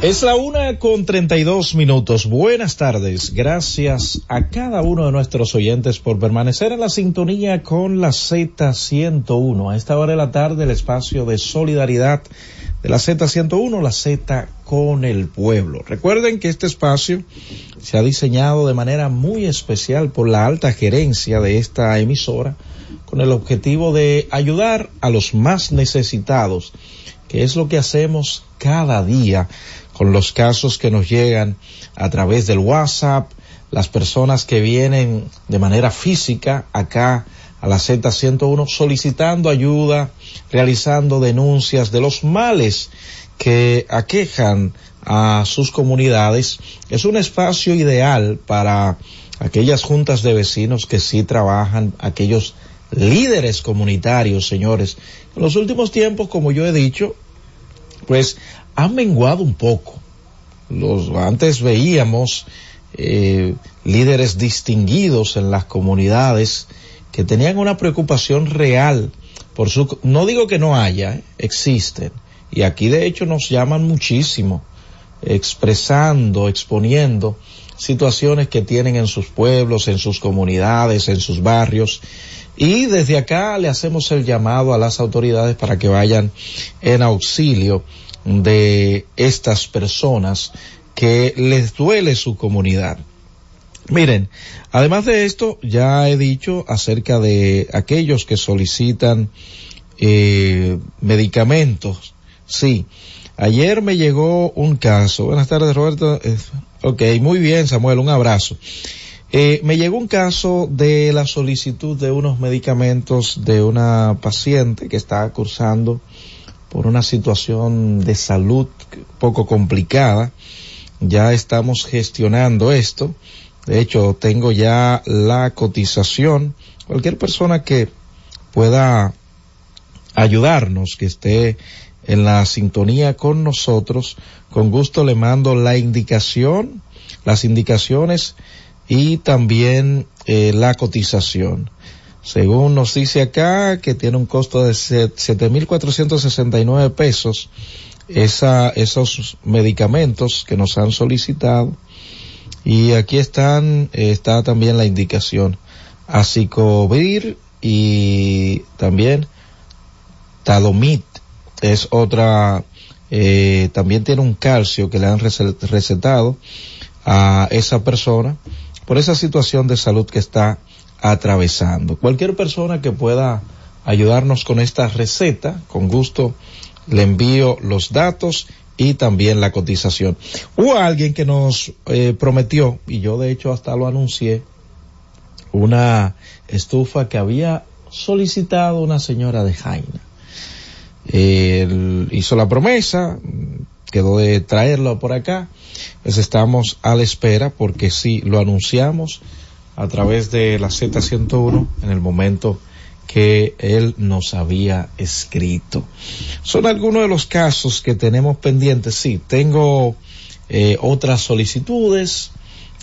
Es la una con 32 minutos. Buenas tardes. Gracias a cada uno de nuestros oyentes por permanecer en la sintonía con la Z101. A esta hora de la tarde, el espacio de solidaridad de la Z101, la Z con el pueblo. Recuerden que este espacio se ha diseñado de manera muy especial por la alta gerencia de esta emisora con el objetivo de ayudar a los más necesitados, que es lo que hacemos cada día con los casos que nos llegan a través del WhatsApp, las personas que vienen de manera física acá a la Z101 solicitando ayuda, realizando denuncias de los males que aquejan a sus comunidades. Es un espacio ideal para aquellas juntas de vecinos que sí trabajan, aquellos líderes comunitarios, señores. En los últimos tiempos, como yo he dicho, pues han menguado un poco. Los, antes veíamos eh, líderes distinguidos en las comunidades que tenían una preocupación real por su, no digo que no haya, existen, y aquí de hecho nos llaman muchísimo, expresando, exponiendo situaciones que tienen en sus pueblos, en sus comunidades, en sus barrios, y desde acá le hacemos el llamado a las autoridades para que vayan en auxilio de estas personas que les duele su comunidad. Miren, además de esto, ya he dicho acerca de aquellos que solicitan eh, medicamentos. Sí, ayer me llegó un caso. Buenas tardes, Roberto. Eh, ok, muy bien, Samuel, un abrazo. Eh, me llegó un caso de la solicitud de unos medicamentos de una paciente que está cursando por una situación de salud poco complicada. Ya estamos gestionando esto. De hecho, tengo ya la cotización. Cualquier persona que pueda ayudarnos, que esté en la sintonía con nosotros, con gusto le mando la indicación, las indicaciones y también eh, la cotización. Según nos dice acá que tiene un costo de 7.469 pesos esa, esos medicamentos que nos han solicitado. Y aquí están, está también la indicación. Acicovir y también Tadomit es otra, eh, también tiene un calcio que le han recetado a esa persona por esa situación de salud que está atravesando. Cualquier persona que pueda ayudarnos con esta receta, con gusto le envío los datos y también la cotización. Hubo alguien que nos eh, prometió, y yo de hecho hasta lo anuncié, una estufa que había solicitado una señora de Jaina. Él hizo la promesa, quedó de traerlo por acá pues estamos a la espera porque sí, lo anunciamos a través de la Z101 en el momento que él nos había escrito. Son algunos de los casos que tenemos pendientes. Sí, tengo eh, otras solicitudes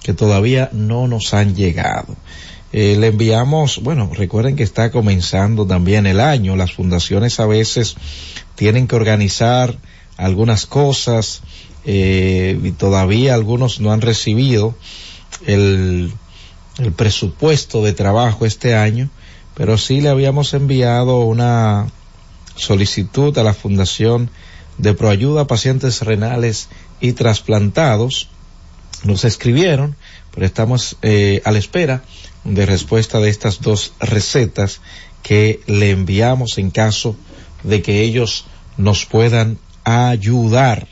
que todavía no nos han llegado. Eh, le enviamos, bueno, recuerden que está comenzando también el año. Las fundaciones a veces tienen que organizar algunas cosas eh, y todavía algunos no han recibido el, el presupuesto de trabajo este año, pero sí le habíamos enviado una solicitud a la Fundación de Proayuda a Pacientes Renales y Trasplantados. Nos escribieron, pero estamos eh, a la espera de respuesta de estas dos recetas que le enviamos en caso de que ellos nos puedan ayudar.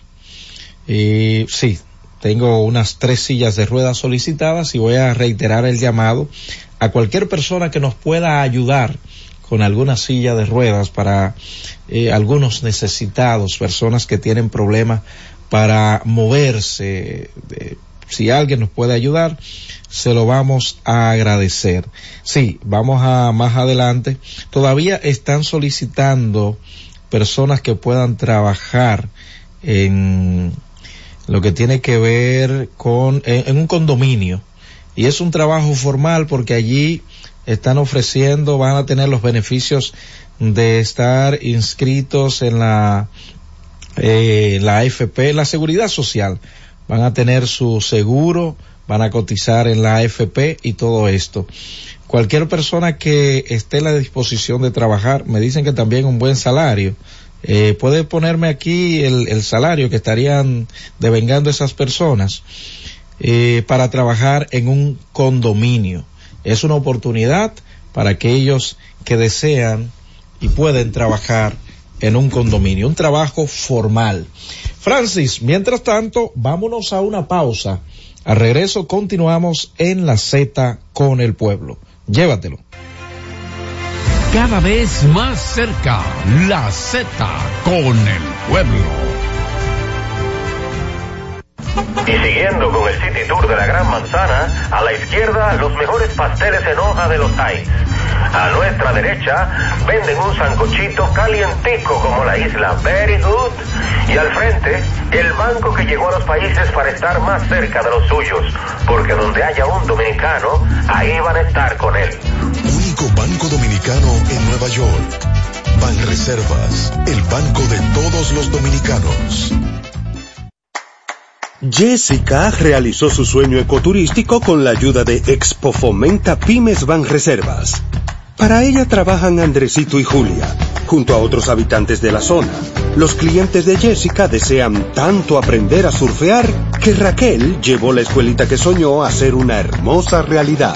Y sí, tengo unas tres sillas de ruedas solicitadas y voy a reiterar el llamado a cualquier persona que nos pueda ayudar con alguna silla de ruedas para eh, algunos necesitados, personas que tienen problemas para moverse. si alguien nos puede ayudar, se lo vamos a agradecer. Sí, vamos a más adelante. Todavía están solicitando personas que puedan trabajar en lo que tiene que ver con en, un condominio y es un trabajo formal porque allí están ofreciendo, van a tener los beneficios de estar inscritos en la eh, la AFP, la seguridad social, van a tener su seguro, van a cotizar en la AFP y todo esto. Cualquier persona que esté a la disposición de trabajar, me dicen que también un buen salario, eh, puede ponerme aquí el, salario que estarían devengando esas personas eh, para trabajar en un condominio. Es una oportunidad para aquellos que desean y pueden trabajar en un condominio, un trabajo formal. Francis, mientras tanto, vámonos a una pausa. Al regreso continuamos en la Z con el pueblo. Llévatelo. Cada vez más cerca, la Z con el pueblo. Y siguiendo con el City Tour de la Gran Manzana, a la izquierda los mejores pasteles en hoja de los Heights. A nuestra derecha venden un sancochito calientico como la isla Very Good. Y al frente, el banco que llegó a los países para estar más cerca de los suyos. Porque donde haya un dominicano, ahí van a estar con él. Único banco dominicano en Nueva York. Banreservas, el banco de todos los dominicanos. Jessica realizó su sueño ecoturístico con la ayuda de Expo Fomenta Pymes Ban Reservas. Para ella trabajan Andresito y Julia, junto a otros habitantes de la zona. Los clientes de Jessica desean tanto aprender a surfear que Raquel llevó la escuelita que soñó a ser una hermosa realidad.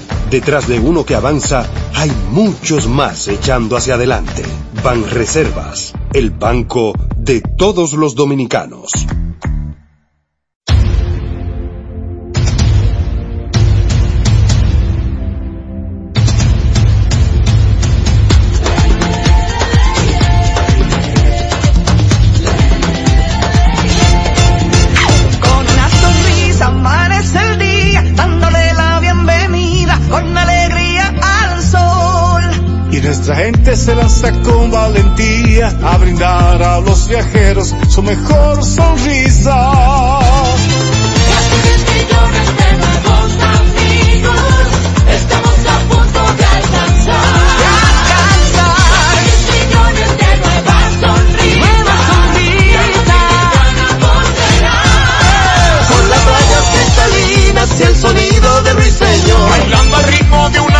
Detrás de uno que avanza, hay muchos más echando hacia adelante. Banreservas, el banco de todos los dominicanos. Nuestra gente se lanza con valentía a brindar a los viajeros su mejor sonrisa. millones de nuevos amigos, estamos a punto de alcanzar. De alcanzar. millones de nuevas sonrisas. Nuevas sonrisas. Con las rayas cristalinas y el sonido de ruiseñor.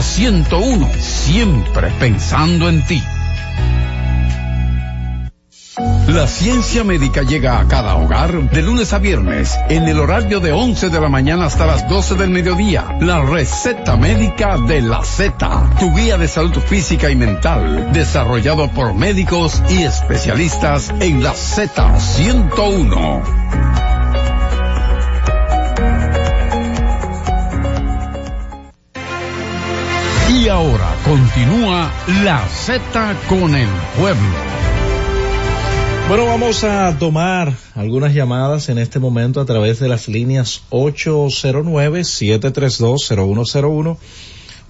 Z101, siempre pensando en ti. La ciencia médica llega a cada hogar de lunes a viernes en el horario de 11 de la mañana hasta las 12 del mediodía. La receta médica de la Z, tu guía de salud física y mental, desarrollado por médicos y especialistas en la Z101. Y ahora continúa la Z con el pueblo. Bueno, vamos a tomar algunas llamadas en este momento a través de las líneas 809-732-0101,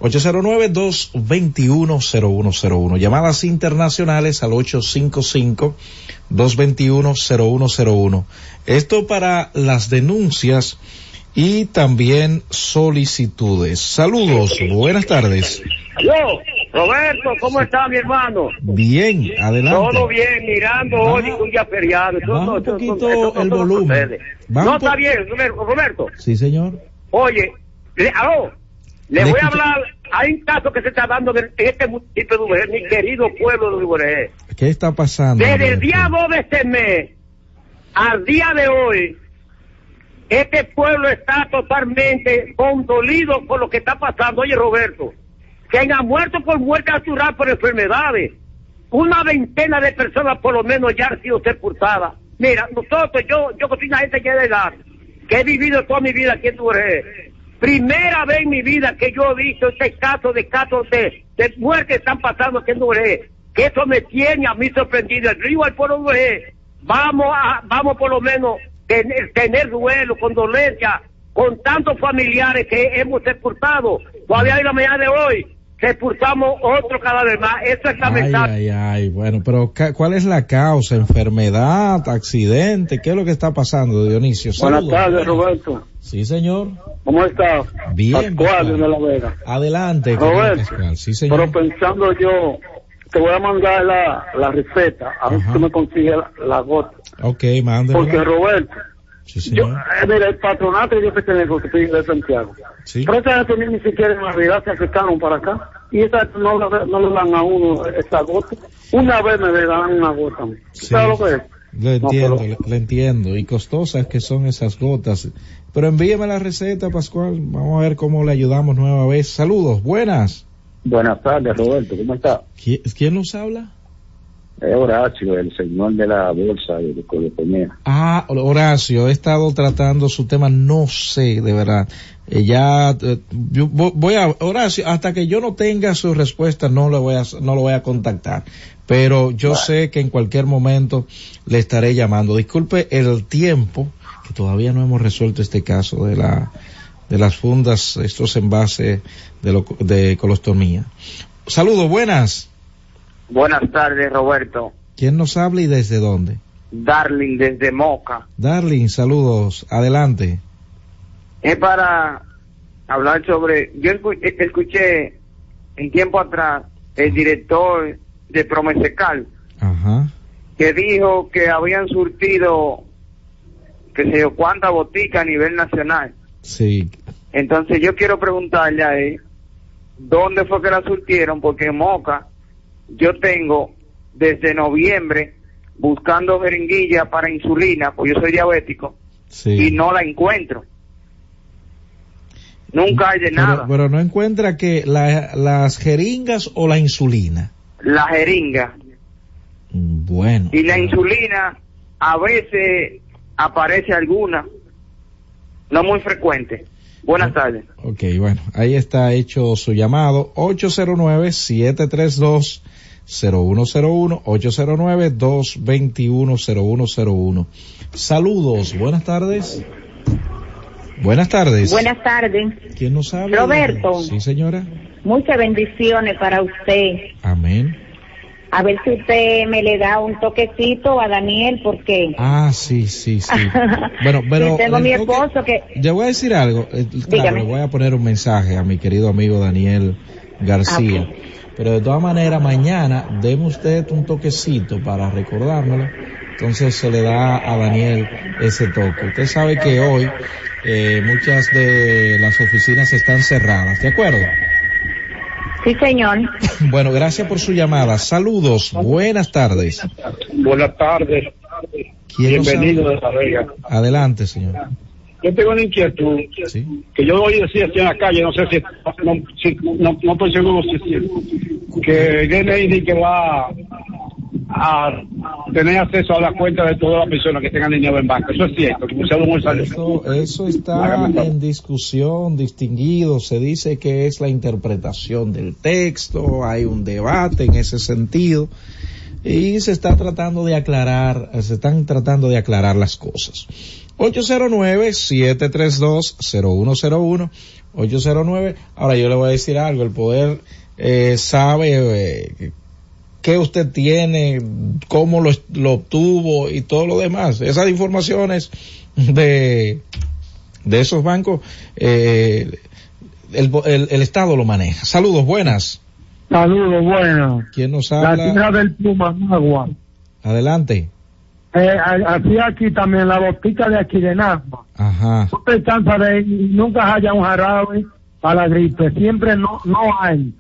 809-221-0101, llamadas internacionales al 855-221-0101. Esto para las denuncias y también solicitudes. Saludos, buenas tardes. Yo, Roberto, ¿cómo está mi hermano? Bien, adelante. Todo bien, mirando hoy un día feriado. Baja un poquito eso- eso el no volumen. No po- está bien, Roberto. Sí, señor. Oye, le, aló, le Le voy a escucho. hablar. Hay un caso que se está dando en este municipio de Uberé, mi querido pueblo de Uberé. ¿Qué está pasando? Desde el día 2 de este mes al día de hoy, Este pueblo está totalmente condolido por lo que está pasando. Oye, Roberto, que han muerto por muerte natural por enfermedades. Una veintena de personas por lo menos ya han sido sepultadas. Mira, nosotros, yo, yo que soy una gente que de edad, que he vivido toda mi vida aquí en Duré. Primera vez en mi vida que yo he visto este caso de casos de, de muerte que están pasando aquí en Duré. Que eso me tiene a mí sorprendido. El río al pueblo Duré. Vamos a, vamos por lo menos tener, tener duelo, condolencia con tantos familiares que hemos sepultado. Todavía en la mañana de hoy sepultamos otro cada vez más. Eso es lamentable. Ay, ay, ay, bueno, pero ¿cuál es la causa? ¿Enfermedad? ¿Accidente? ¿Qué es lo que está pasando, Dionisio? Buenas tardes, Roberto. Sí, señor. ¿Cómo estás? Bien. Pascual de la Vega. Adelante, Roberto. Pascual. Sí, señor. Pero pensando yo, te voy a mandar la, la receta, a ver si tú me consigues la, la gota. Ok, mándame. Porque Roberto, Sí, yo, eh, mira, el patronato yo que tengo que estoy de Santiago. Sí. Pero esa gente ni siquiera en Navidad se acercaron para acá. Y esa no, no le dan a uno esa gota. Una vez me le dan una gota. Sí. ¿Sabes lo que es? Le No, entiendo, pero- le, le entiendo. Y costosas que son esas gotas. Pero envíeme la receta, Pascual. Vamos a ver cómo le ayudamos nueva vez. Saludos, buenas. Buenas tardes, Roberto. ¿Cómo está? ¿Qui- ¿Quién nos habla? Es Horacio, el señor de la bolsa de Colotomía. Ah, Horacio, he estado tratando su tema, no sé, de verdad. Eh, ya, eh, yo vo- voy a, Horacio, hasta que yo no tenga su respuesta, no lo voy a, no lo voy a contactar. Pero yo sé que en cualquier momento le estaré llamando. Disculpe el tiempo, que todavía no hemos resuelto este caso de la, de las fundas, estos envases de, lo, de colostomía. Saludos, buenas. Buenas tardes, Roberto. ¿Quién nos habla y desde dónde? Darling desde Moca. Darling, saludos, adelante. Es para hablar sobre... Yo eh, escuché en tiempo atrás el director de Promesecal Ajá. que dijo que habían surtido que sé yo cuánta botica a nivel nacional. Sí, Entonces yo quiero preguntarle a él dónde fue que la surtieron porque en Moca yo tengo desde noviembre buscando jeringuilla para insulina, pues yo soy diabético sí. y no la encuentro. Nunca hay de Pero, nada. pero no encuentra que la- las jeringas o la insulina. La jeringa Bueno. y la insulina a veces aparece alguna, no muy frecuente. Buenas tardes. Ok, bueno, ahí está hecho su llamado. 809-732-0101, 809-221-0101. Saludos, buenas tardes. Buenas tardes. Buenas tardes. ¿Quién nos habla? Roberto. Sí, señora. Muchas bendiciones para usted. Amén. A ver si usted me le da un toquecito a Daniel, porque Ah, sí, sí, sí. Bueno, pero tengo el mi esposo que... Le voy a decir algo. eh, Claro, le voy a poner un mensaje a mi querido amigo Daniel García. Ok. Pero de todas maneras, mañana deme usted un toquecito para recordármelo. Entonces se le da a Daniel ese toque. Usted sabe que hoy eh, muchas de las oficinas están cerradas, ¿de acuerdo? Sí, señor. Bueno, gracias por su llamada. Saludos, buenas tardes. Buenas tardes. ¿Quién nos Bienvenido de la Vega. Adelante, señor. Yo tengo una inquietud que yo oí decir aquí en la calle, no sé si, no, si- no, no estoy seguro si es cierto, que que va a tener acceso a la cuenta de todas las personas que tengan dinero en banco. Eso es cierto. Eso, eso está en discusión, distinguido. Se dice que es la interpretación del texto, hay un debate en ese sentido y se está tratando de aclarar, se están tratando de aclarar las cosas. 809-732-0101, 809. Ahora yo le voy a decir algo, el poder eh, sabe eh, qué usted tiene, cómo lo, lo obtuvo y todo lo demás. Esas informaciones de, de esos bancos, eh, el, el, el Estado lo maneja. Saludos, buenas. Saludos, bueno. ¿Quién nos La habla? tierra del Puma, Nagua. Adelante. Eh, a- así aquí también, la botica de aquí de Nagua. Ajá. No de nunca haya un jarabe para la gripe, siempre no, no hay.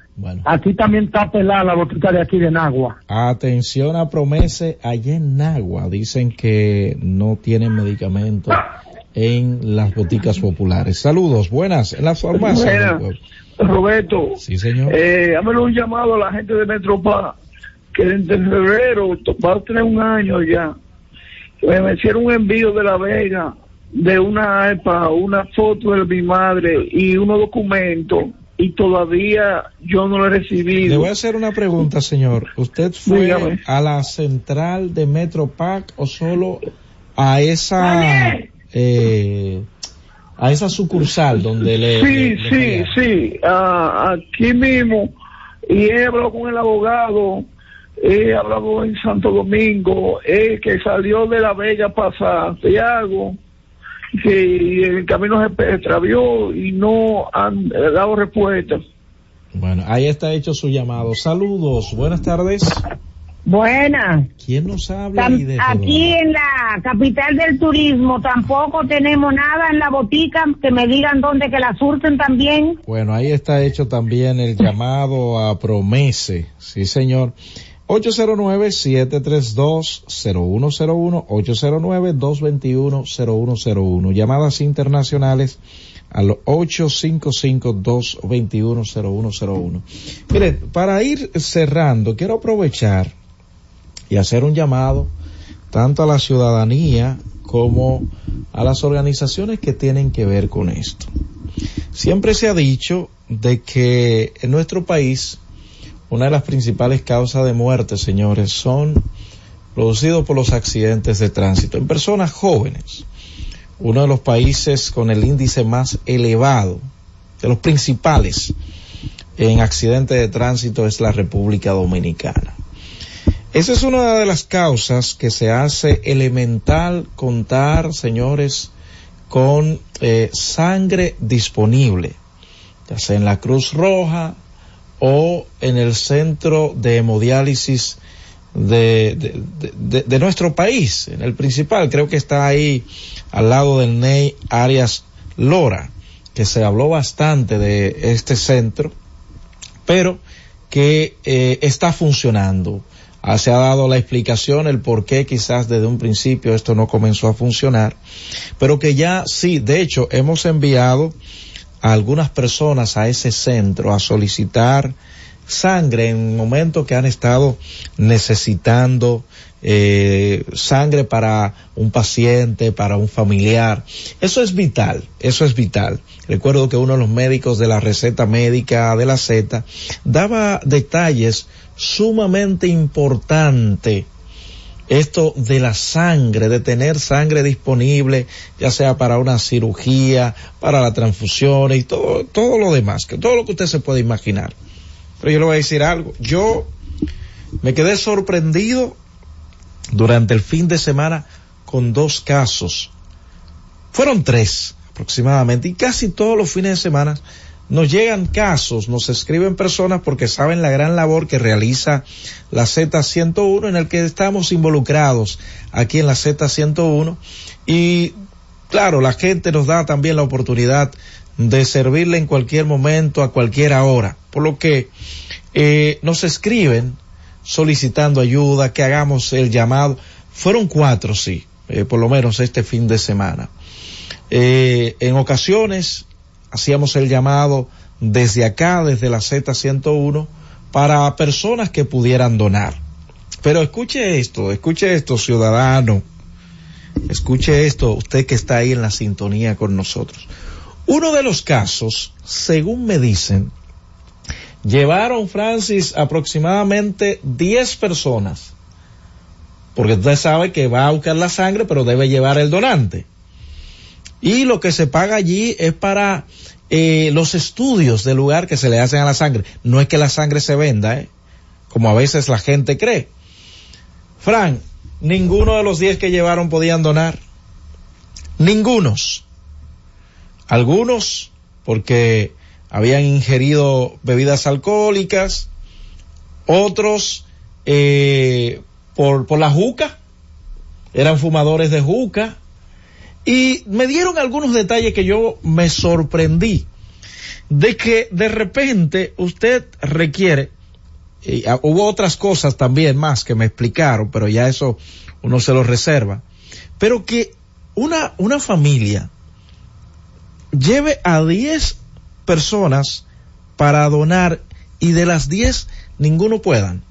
Aquí también está pelada la botica de aquí de Nagua. Atención a Promese, allá en Nagua dicen que no tienen medicamentos en las boticas populares. Saludos, buenas, en la farmacia. Roberto. Sí, señor. Eh, un llamado a la gente de Metropa, que en febrero va a tener un año ya. Me hicieron un envío de La Vega de una EPA, una foto de mi madre y unos documentos y todavía yo no lo he recibido. Le voy a hacer una pregunta, señor. ¿Usted fue a la central de Metropac o solo a esa eh, a esa sucursal donde le... Sí, sí, sí, aquí mismo. Y he hablado con el abogado, he hablado en Santo Domingo, eh, que salió de la Vega para Santiago, que el camino se extravió y no han dado respuesta. Bueno, ahí está hecho su llamado. Saludos, buenas tardes. Buenas. ¿Quién nos habla? Aquí en la capital del turismo tampoco tenemos nada en la botica que me digan dónde que la surten también. Bueno, ahí está hecho también el llamado a Promese. Sí, señor. 809-732-0101, 809-221-0101. Llamadas internacionales al 855-221-0101. Mire, para ir cerrando, quiero aprovechar y hacer un llamado tanto a la ciudadanía como a las organizaciones que tienen que ver con esto. Siempre se ha dicho de que en nuestro país una de las principales causas de muerte, señores, son producidos por los accidentes de tránsito en personas jóvenes. Uno de los países con el índice más elevado, de los principales en accidentes de tránsito es la República Dominicana. Esa es una de las causas que se hace elemental contar, señores, con eh, sangre disponible, ya sea en la Cruz Roja o en el centro de hemodiálisis de, de, nuestro país, en el principal, creo que está ahí al lado del Ney Arias Lora, que se habló bastante de este centro, pero que eh, está funcionando. Ah, se ha dado la explicación, el por qué quizás desde un principio esto no comenzó a funcionar, pero que ya sí, de hecho, hemos enviado a algunas personas a ese centro a solicitar sangre en momentos que han estado necesitando eh, sangre para un paciente, para un familiar. Eso es vital, eso es vital. Recuerdo que uno de los médicos de la receta médica de la Z daba detalles sumamente importante esto de la sangre, de tener sangre disponible, ya sea para una cirugía, para la transfusión y todo, todo lo demás, que todo lo que usted se puede imaginar. Pero yo le voy a decir algo, yo me quedé sorprendido durante el fin de semana con dos casos. Fueron tres aproximadamente y casi todos los fines de semana nos llegan casos, nos escriben personas porque saben la gran labor que realiza la Z101 en el que estamos involucrados aquí en la Z101 y claro, la gente nos da también la oportunidad de servirle en cualquier momento, a cualquier hora, por lo que eh, nos escriben solicitando ayuda, que hagamos el llamado. Fueron cuatro, sí, eh, por lo menos este fin de semana. Eh, en ocasiones hacíamos el llamado desde acá, desde la Z101, para personas que pudieran donar. Pero escuche esto, escuche esto, ciudadano. Escuche esto, usted que está ahí en la sintonía con nosotros. Uno de los casos, según me dicen, llevaron, Francis, aproximadamente 10 personas. Porque usted sabe que va a buscar la sangre, pero debe llevar el donante. Y lo que se paga allí es para eh, los estudios del lugar que se le hacen a la sangre. No es que la sangre se venda, ¿eh? como a veces la gente cree. Frank, ninguno de los 10 que llevaron podían donar. Ningunos. Algunos porque habían ingerido bebidas alcohólicas, otros eh, por, por la juca, eran fumadores de juca, y me dieron algunos detalles que yo me sorprendí de que de repente usted requiere, y ah, hubo otras cosas también más que me explicaron, pero ya eso uno se lo reserva, pero que una, una familia lleve a 10 personas para donar y de las 10 ninguno puedan.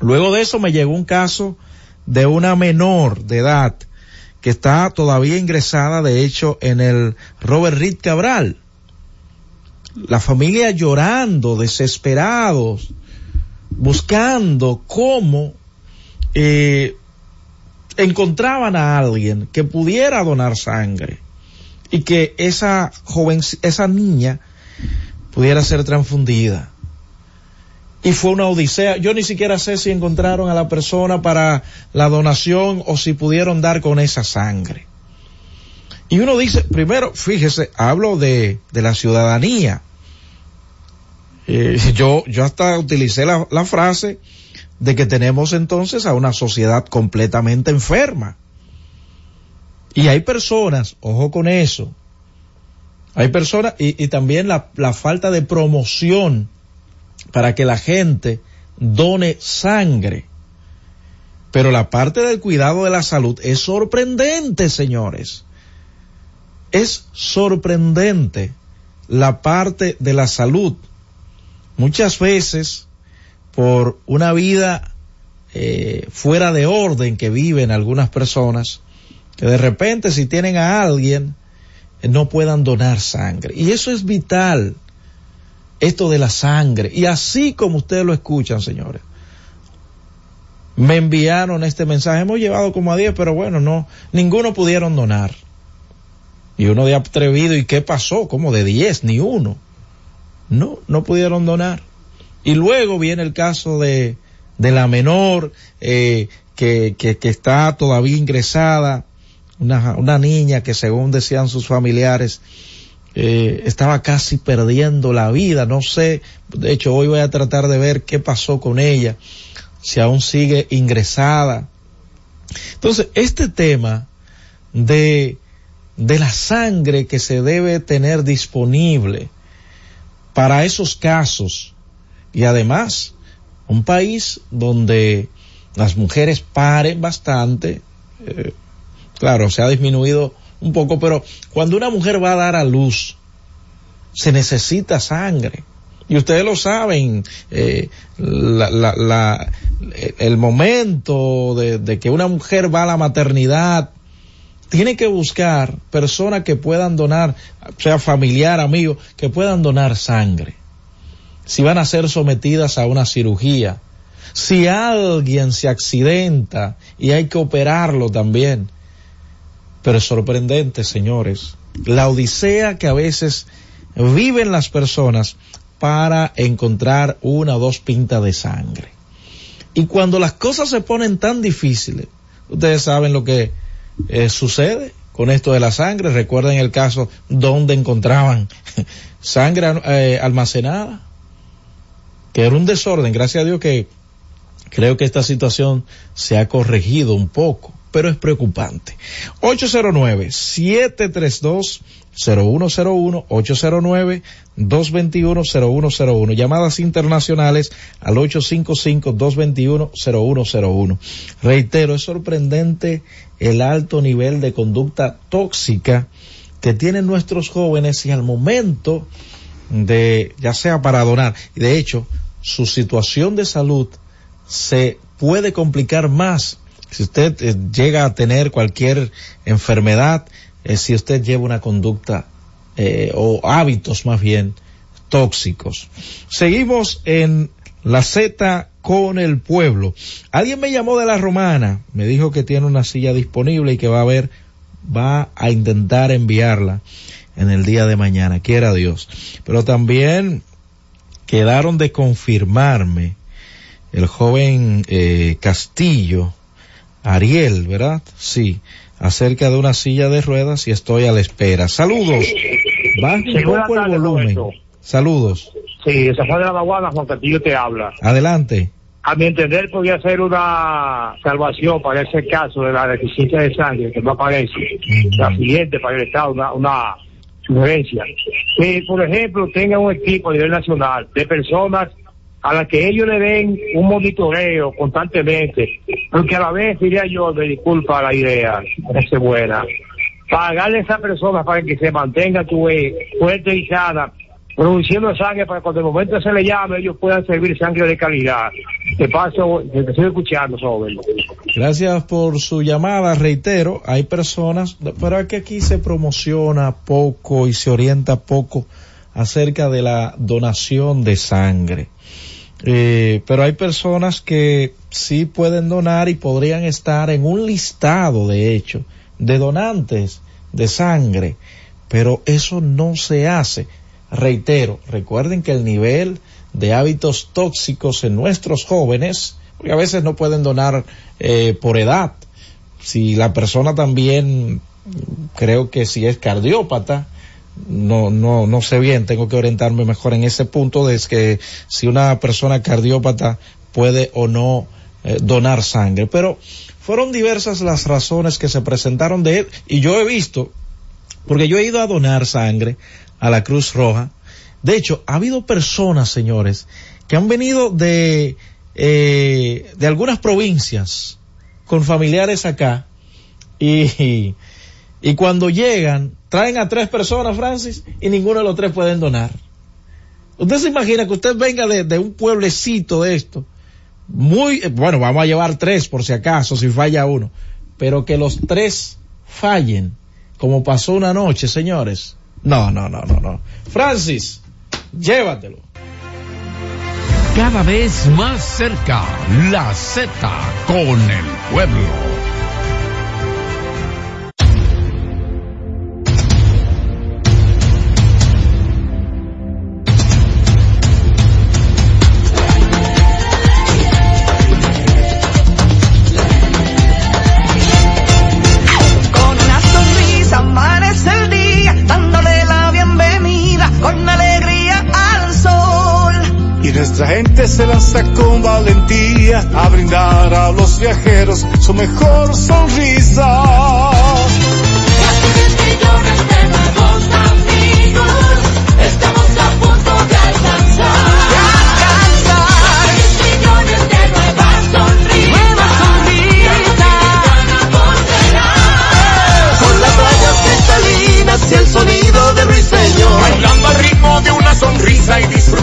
Luego de eso me llegó un caso de una menor de edad que está todavía ingresada, de hecho, en el Robert Reed Cabral. La familia llorando, desesperados, buscando cómo eh, encontraban a alguien que pudiera donar sangre y que esa joven, esa niña pudiera ser transfundida. Y fue una odisea. Yo ni siquiera sé si encontraron a la persona para la donación o si pudieron dar con esa sangre. Y uno dice, primero, fíjese, hablo de, de la ciudadanía. Eh, yo, yo hasta utilicé la, la frase de que tenemos entonces a una sociedad completamente enferma. Y hay personas, ojo con eso, hay personas y, y también la, la, falta de promoción para que la gente done sangre. Pero la parte del cuidado de la salud es sorprendente, señores. Es sorprendente la parte de la salud. Muchas veces, por una vida eh, fuera de orden que viven algunas personas, que de repente si tienen a alguien eh, no puedan donar sangre. Y eso es vital, esto de la sangre. Y así como ustedes lo escuchan, señores. Me enviaron este mensaje, hemos llevado como a 10, pero bueno, no, ninguno pudieron donar. Y uno de atrevido, ¿y qué pasó? Como de 10, ni uno. No, no pudieron donar. Y luego viene el caso de, de la menor eh, que, que, que está todavía ingresada una, una niña que según decían sus familiares, eh, estaba casi perdiendo la vida. No sé, de hecho hoy voy a tratar de ver qué pasó con ella, si aún sigue ingresada. Entonces, este tema de, de la sangre que se debe tener disponible para esos casos y además un país donde las mujeres paren bastante, eh, Claro, se ha disminuido un poco, pero cuando una mujer va a dar a luz, se necesita sangre. Y ustedes lo saben, eh, la, la, la, el momento de, de, que una mujer va a la maternidad, tiene que buscar personas que puedan donar, sea familiar, amigo, que puedan donar sangre. Si van a ser sometidas a una cirugía, si alguien se accidenta y hay que operarlo también, pero es sorprendente, señores, la odisea que a veces viven las personas para encontrar una o dos pintas de sangre. Y cuando las cosas se ponen tan difíciles, ustedes saben lo que eh, sucede con esto de la sangre. Recuerden el caso donde encontraban sangre eh, almacenada, que era un desorden. Gracias a Dios que creo que esta situación se ha corregido un poco pero es preocupante. 809-732-0101, 809-221-0101, llamadas internacionales al 855-221-0101. Reitero, es sorprendente el alto nivel de conducta tóxica que tienen nuestros jóvenes y al momento de, ya sea para donar, de hecho, su situación de salud se puede complicar más si usted eh, llega a tener cualquier enfermedad, eh, si usted lleva una conducta eh, o hábitos más bien tóxicos. Seguimos en la Z con el pueblo. Alguien me llamó de la romana, me dijo que tiene una silla disponible y que va a ver, va a intentar enviarla en el día de mañana, quiera Dios. Pero también quedaron de confirmarme el joven eh, Castillo, Ariel, ¿verdad? Sí, acerca de una silla de ruedas y estoy a la espera. Saludos. Baja un poco el volumen. Saludos. Sí, esa fue de la Baguana, Juan Castillo te habla. Adelante. A mi entender podría ser una salvación para ese caso de la deficiencia de sangre que no aparece. La siguiente para el Estado, una, una sugerencia. Que, por ejemplo, tenga un equipo a nivel nacional de personas a la que ellos le den un monitoreo constantemente, porque a la vez diría yo, me disculpa la idea, es buena, pagarle a esa persona para que se mantenga tu fuerte y sana, produciendo sangre para cuando el momento se le llame ellos puedan servir sangre de calidad. Te paso, te estoy escuchando sobre. Gracias por su llamada, reitero, hay personas, pero es que aquí se promociona poco y se orienta poco acerca de la donación de sangre. Eh, pero hay personas que sí pueden donar y podrían estar en un listado, de hecho, de donantes de sangre, pero eso no se hace. Reitero, recuerden que el nivel de hábitos tóxicos en nuestros jóvenes, porque a veces no pueden donar eh, por edad. Si la persona también, creo que si es cardiópata, no, no, no sé bien, tengo que orientarme mejor en ese punto de que si una persona cardiópata puede o no eh, donar sangre. Pero fueron diversas las razones que se presentaron de él y yo he visto, porque yo he ido a donar sangre a la Cruz Roja. De hecho, ha habido personas, señores, que han venido de, eh, de algunas provincias con familiares acá y, y cuando llegan traen a tres personas, Francis, y ninguno de los tres pueden donar. Usted se imagina que usted venga de, de un pueblecito de esto muy, bueno, vamos a llevar tres por si acaso, si falla uno, pero que los tres fallen, como pasó una noche, señores. No, no, no, no, no. Francis, llévatelo. Cada vez más cerca, la Z con el pueblo. Nuestra gente se lanza con valentía a brindar a los viajeros su mejor sonrisa. Casi 10 millones de nuevos amigos, estamos a punto de alcanzar. De alcanzar. 10 millones de nuevas sonrisas. Nuevas sonrisas. Con las rayas cristalinas y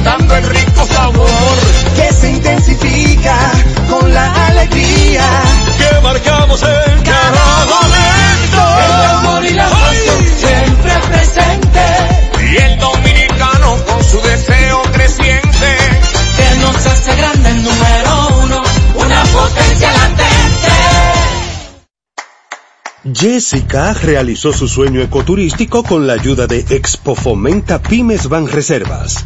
disfrutando el rico sabor que se intensifica con la alegría que marcamos en cada momento. El amor y la pasión siempre presente. Y el dominicano con su deseo creciente que nos hace grande el número uno, una potencia latente. Jessica realizó su sueño ecoturístico con la ayuda de Expo Fomenta Pymes Van Reservas.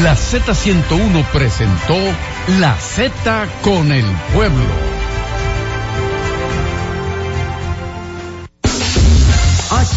La Z101 presentó La Z con el pueblo.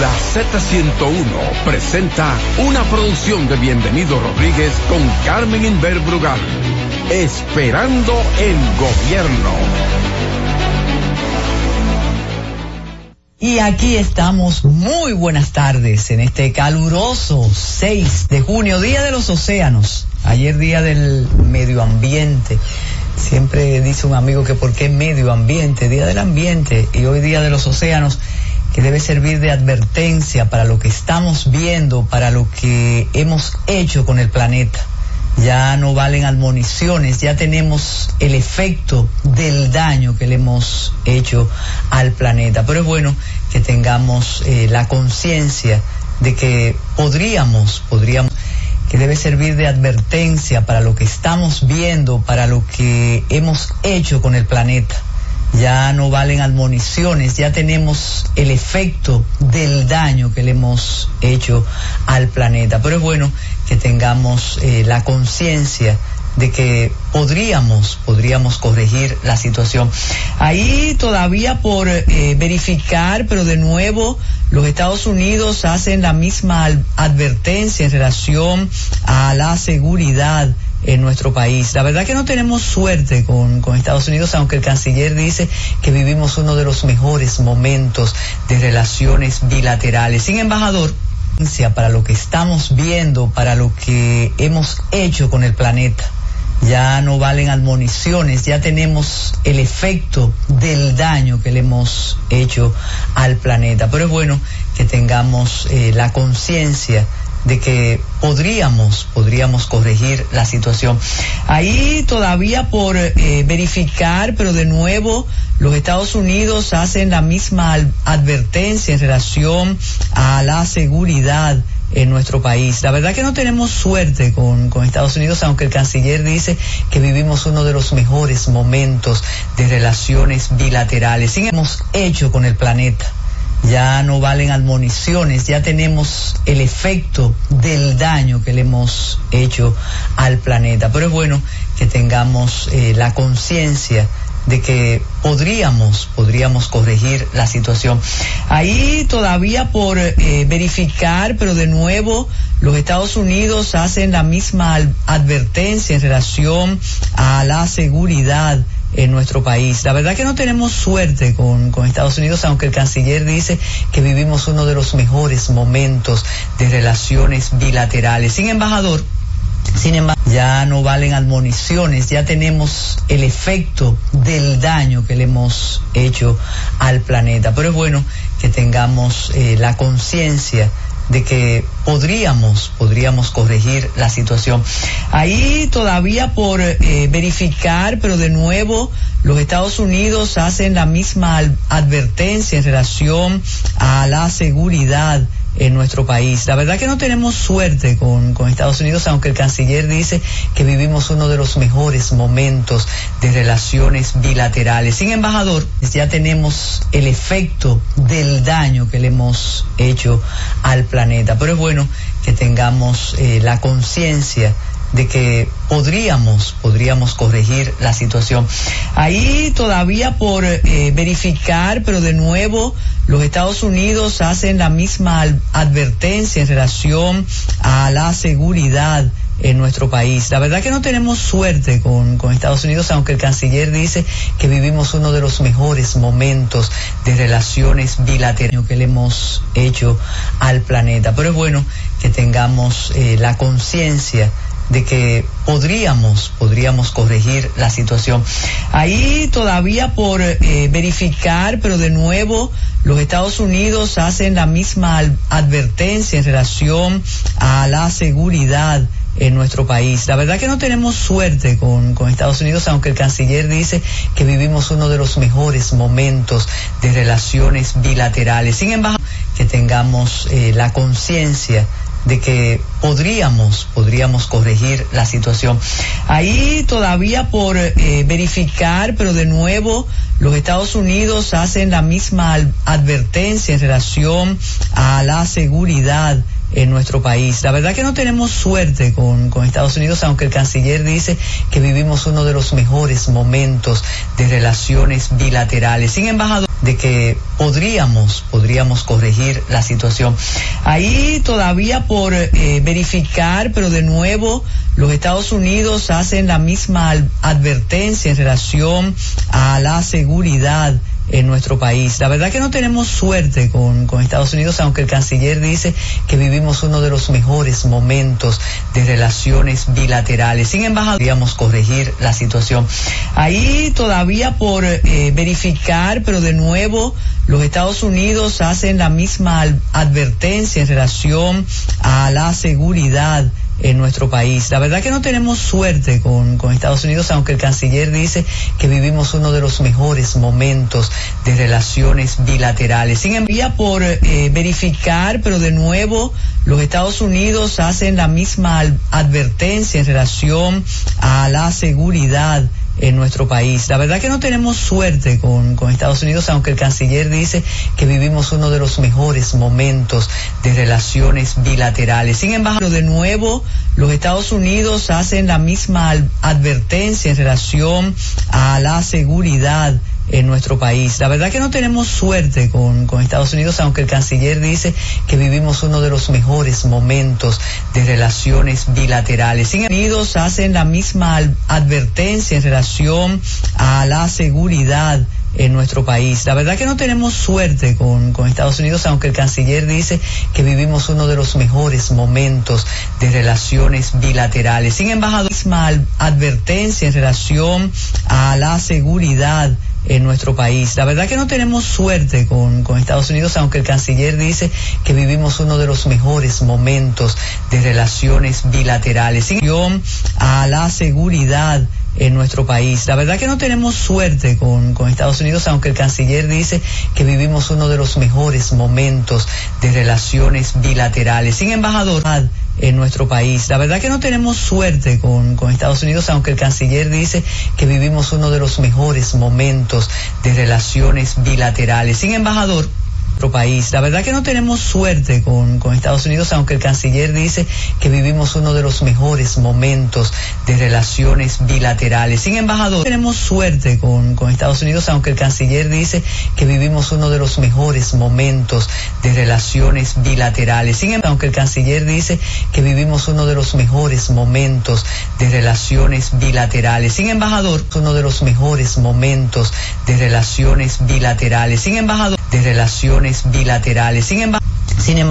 La Z101 presenta una producción de Bienvenido Rodríguez con Carmen Inver Brugal. Esperando el gobierno. Y aquí estamos, muy buenas tardes, en este caluroso 6 de junio, Día de los Océanos, ayer Día del Medio Ambiente. Siempre dice un amigo que por qué medio ambiente, Día del Ambiente, y hoy Día de los Océanos que debe servir de advertencia para lo que estamos viendo, para lo que hemos hecho con el planeta. Ya no valen admoniciones, ya tenemos el efecto del daño que le hemos hecho al planeta. Pero es bueno que tengamos eh, la conciencia de que podríamos, podríamos, que debe servir de advertencia para lo que estamos viendo, para lo que hemos hecho con el planeta ya no valen admoniciones, ya tenemos el efecto del daño que le hemos hecho al planeta. Pero es bueno que tengamos eh, la conciencia de que podríamos, podríamos corregir la situación. Ahí todavía por eh, verificar, pero de nuevo los Estados Unidos hacen la misma advertencia en relación a la seguridad en nuestro país. La verdad que no tenemos suerte con, con, Estados Unidos, aunque el canciller dice que vivimos uno de los mejores momentos de relaciones bilaterales. Sin embajador, para lo que estamos viendo, para lo que hemos hecho con el planeta. Ya no valen admoniciones, ya tenemos el efecto del daño que le hemos hecho al planeta. Pero es bueno que tengamos eh, la conciencia de que podríamos, podríamos corregir la situación. Ahí todavía por eh, verificar, pero de nuevo los Estados Unidos hacen la misma advertencia en relación a la seguridad en nuestro país. La verdad que no tenemos suerte con, con, Estados Unidos, aunque el canciller dice que vivimos uno de los mejores momentos de relaciones bilaterales. Sin hemos hecho con el planeta ya no valen admoniciones, ya tenemos el efecto del daño que le hemos hecho al planeta. Pero es bueno que tengamos eh, la conciencia de que podríamos, podríamos corregir la situación. Ahí todavía por eh, verificar, pero de nuevo los Estados Unidos hacen la misma advertencia en relación a la seguridad en nuestro país. La verdad que no tenemos suerte con, con, Estados Unidos, aunque el canciller dice que vivimos uno de los mejores momentos de relaciones bilaterales. Sin embajador, sin embargo, ya no valen admoniciones, ya tenemos el efecto del daño que le hemos hecho al planeta. Pero es bueno que tengamos eh, la conciencia de que podríamos, podríamos corregir la situación. Ahí todavía por eh, verificar, pero de nuevo los Estados Unidos hacen la misma advertencia en relación a la seguridad en nuestro país. La verdad que no tenemos suerte con, con, Estados Unidos, aunque el canciller dice que vivimos uno de los mejores momentos de relaciones bilaterales. Sin embajador, ya tenemos el efecto del daño que le hemos hecho al planeta. Pero es bueno que tengamos eh, la conciencia de que podríamos, podríamos corregir la situación. Ahí todavía por eh, verificar, pero de nuevo los Estados Unidos hacen la misma advertencia en relación a la seguridad en nuestro país. La verdad que no tenemos suerte con, con, Estados Unidos, aunque el canciller dice que vivimos uno de los mejores momentos de relaciones bilaterales que le hemos hecho al planeta. Pero es bueno que tengamos eh, la conciencia de que podríamos, podríamos corregir la situación. Ahí todavía por eh, verificar, pero de nuevo los Estados Unidos hacen la misma advertencia en relación a la seguridad en nuestro país. La verdad que no tenemos suerte con, con, Estados Unidos, aunque el canciller dice que vivimos uno de los mejores momentos de relaciones bilaterales. Sin embargo, que tengamos eh, la conciencia de que podríamos, podríamos corregir la situación. Ahí todavía por eh, verificar, pero de nuevo los Estados Unidos hacen la misma advertencia en relación a la seguridad en nuestro país. La verdad que no tenemos suerte con, con, Estados Unidos, aunque el canciller dice que vivimos uno de los mejores momentos de relaciones bilaterales. Sin embajador, de que podríamos, podríamos corregir la situación. Ahí todavía por eh, verificar, pero de nuevo los Estados Unidos hacen la misma advertencia en relación a la seguridad en nuestro país. La verdad que no tenemos suerte con, con, Estados Unidos, aunque el canciller dice que vivimos uno de los mejores momentos de relaciones bilaterales. Sin embargo, podríamos corregir la situación. Ahí todavía por eh, verificar, pero de nuevo los Estados Unidos hacen la misma advertencia en relación a la seguridad en nuestro país. La verdad que no tenemos suerte con, con, Estados Unidos, aunque el canciller dice que vivimos uno de los mejores momentos de relaciones bilaterales. Sin embargo, por eh, verificar, pero de nuevo los Estados Unidos hacen la misma advertencia en relación a la seguridad en nuestro país. La verdad que no tenemos suerte con, con, Estados Unidos, aunque el canciller dice que vivimos uno de los mejores momentos de relaciones bilaterales. Sin embargo, de nuevo, los Estados Unidos hacen la misma advertencia en relación a la seguridad en nuestro país. La verdad que no tenemos suerte con, con, Estados Unidos, aunque el canciller dice que vivimos uno de los mejores momentos de relaciones bilaterales. Sin Unidos hacen la misma advertencia en relación a la seguridad en nuestro país. La verdad que no tenemos suerte con, con, Estados Unidos, aunque el canciller dice que vivimos uno de los mejores momentos de relaciones bilaterales. Sin embajador, misma advertencia en relación a la seguridad en nuestro país. La verdad que no tenemos suerte con, con, Estados Unidos, aunque el canciller dice que vivimos uno de los mejores momentos de relaciones bilaterales. Sin a la seguridad en nuestro país. La verdad que no tenemos suerte con, con, Estados Unidos, aunque el canciller dice que vivimos uno de los mejores momentos de relaciones bilaterales. Sin embajador en nuestro país. La verdad que no tenemos suerte con, con, Estados Unidos, aunque el canciller dice que vivimos uno de los mejores momentos de relaciones bilaterales. Sin embajador, país. La verdad que no tenemos suerte con, con, Estados Unidos, aunque el canciller dice que vivimos uno de los mejores momentos de relaciones bilaterales. Sin embajador, tenemos suerte con, con Estados Unidos, aunque el canciller dice que vivimos uno de los mejores momentos de relaciones bilaterales. Sin embargo, aunque el canciller dice que vivimos uno de los mejores momentos de relaciones bilaterales. Sin embajador, uno de los mejores momentos de relaciones bilaterales. Sin embajador, de relaciones bilaterales. Sin embargo, sin embargo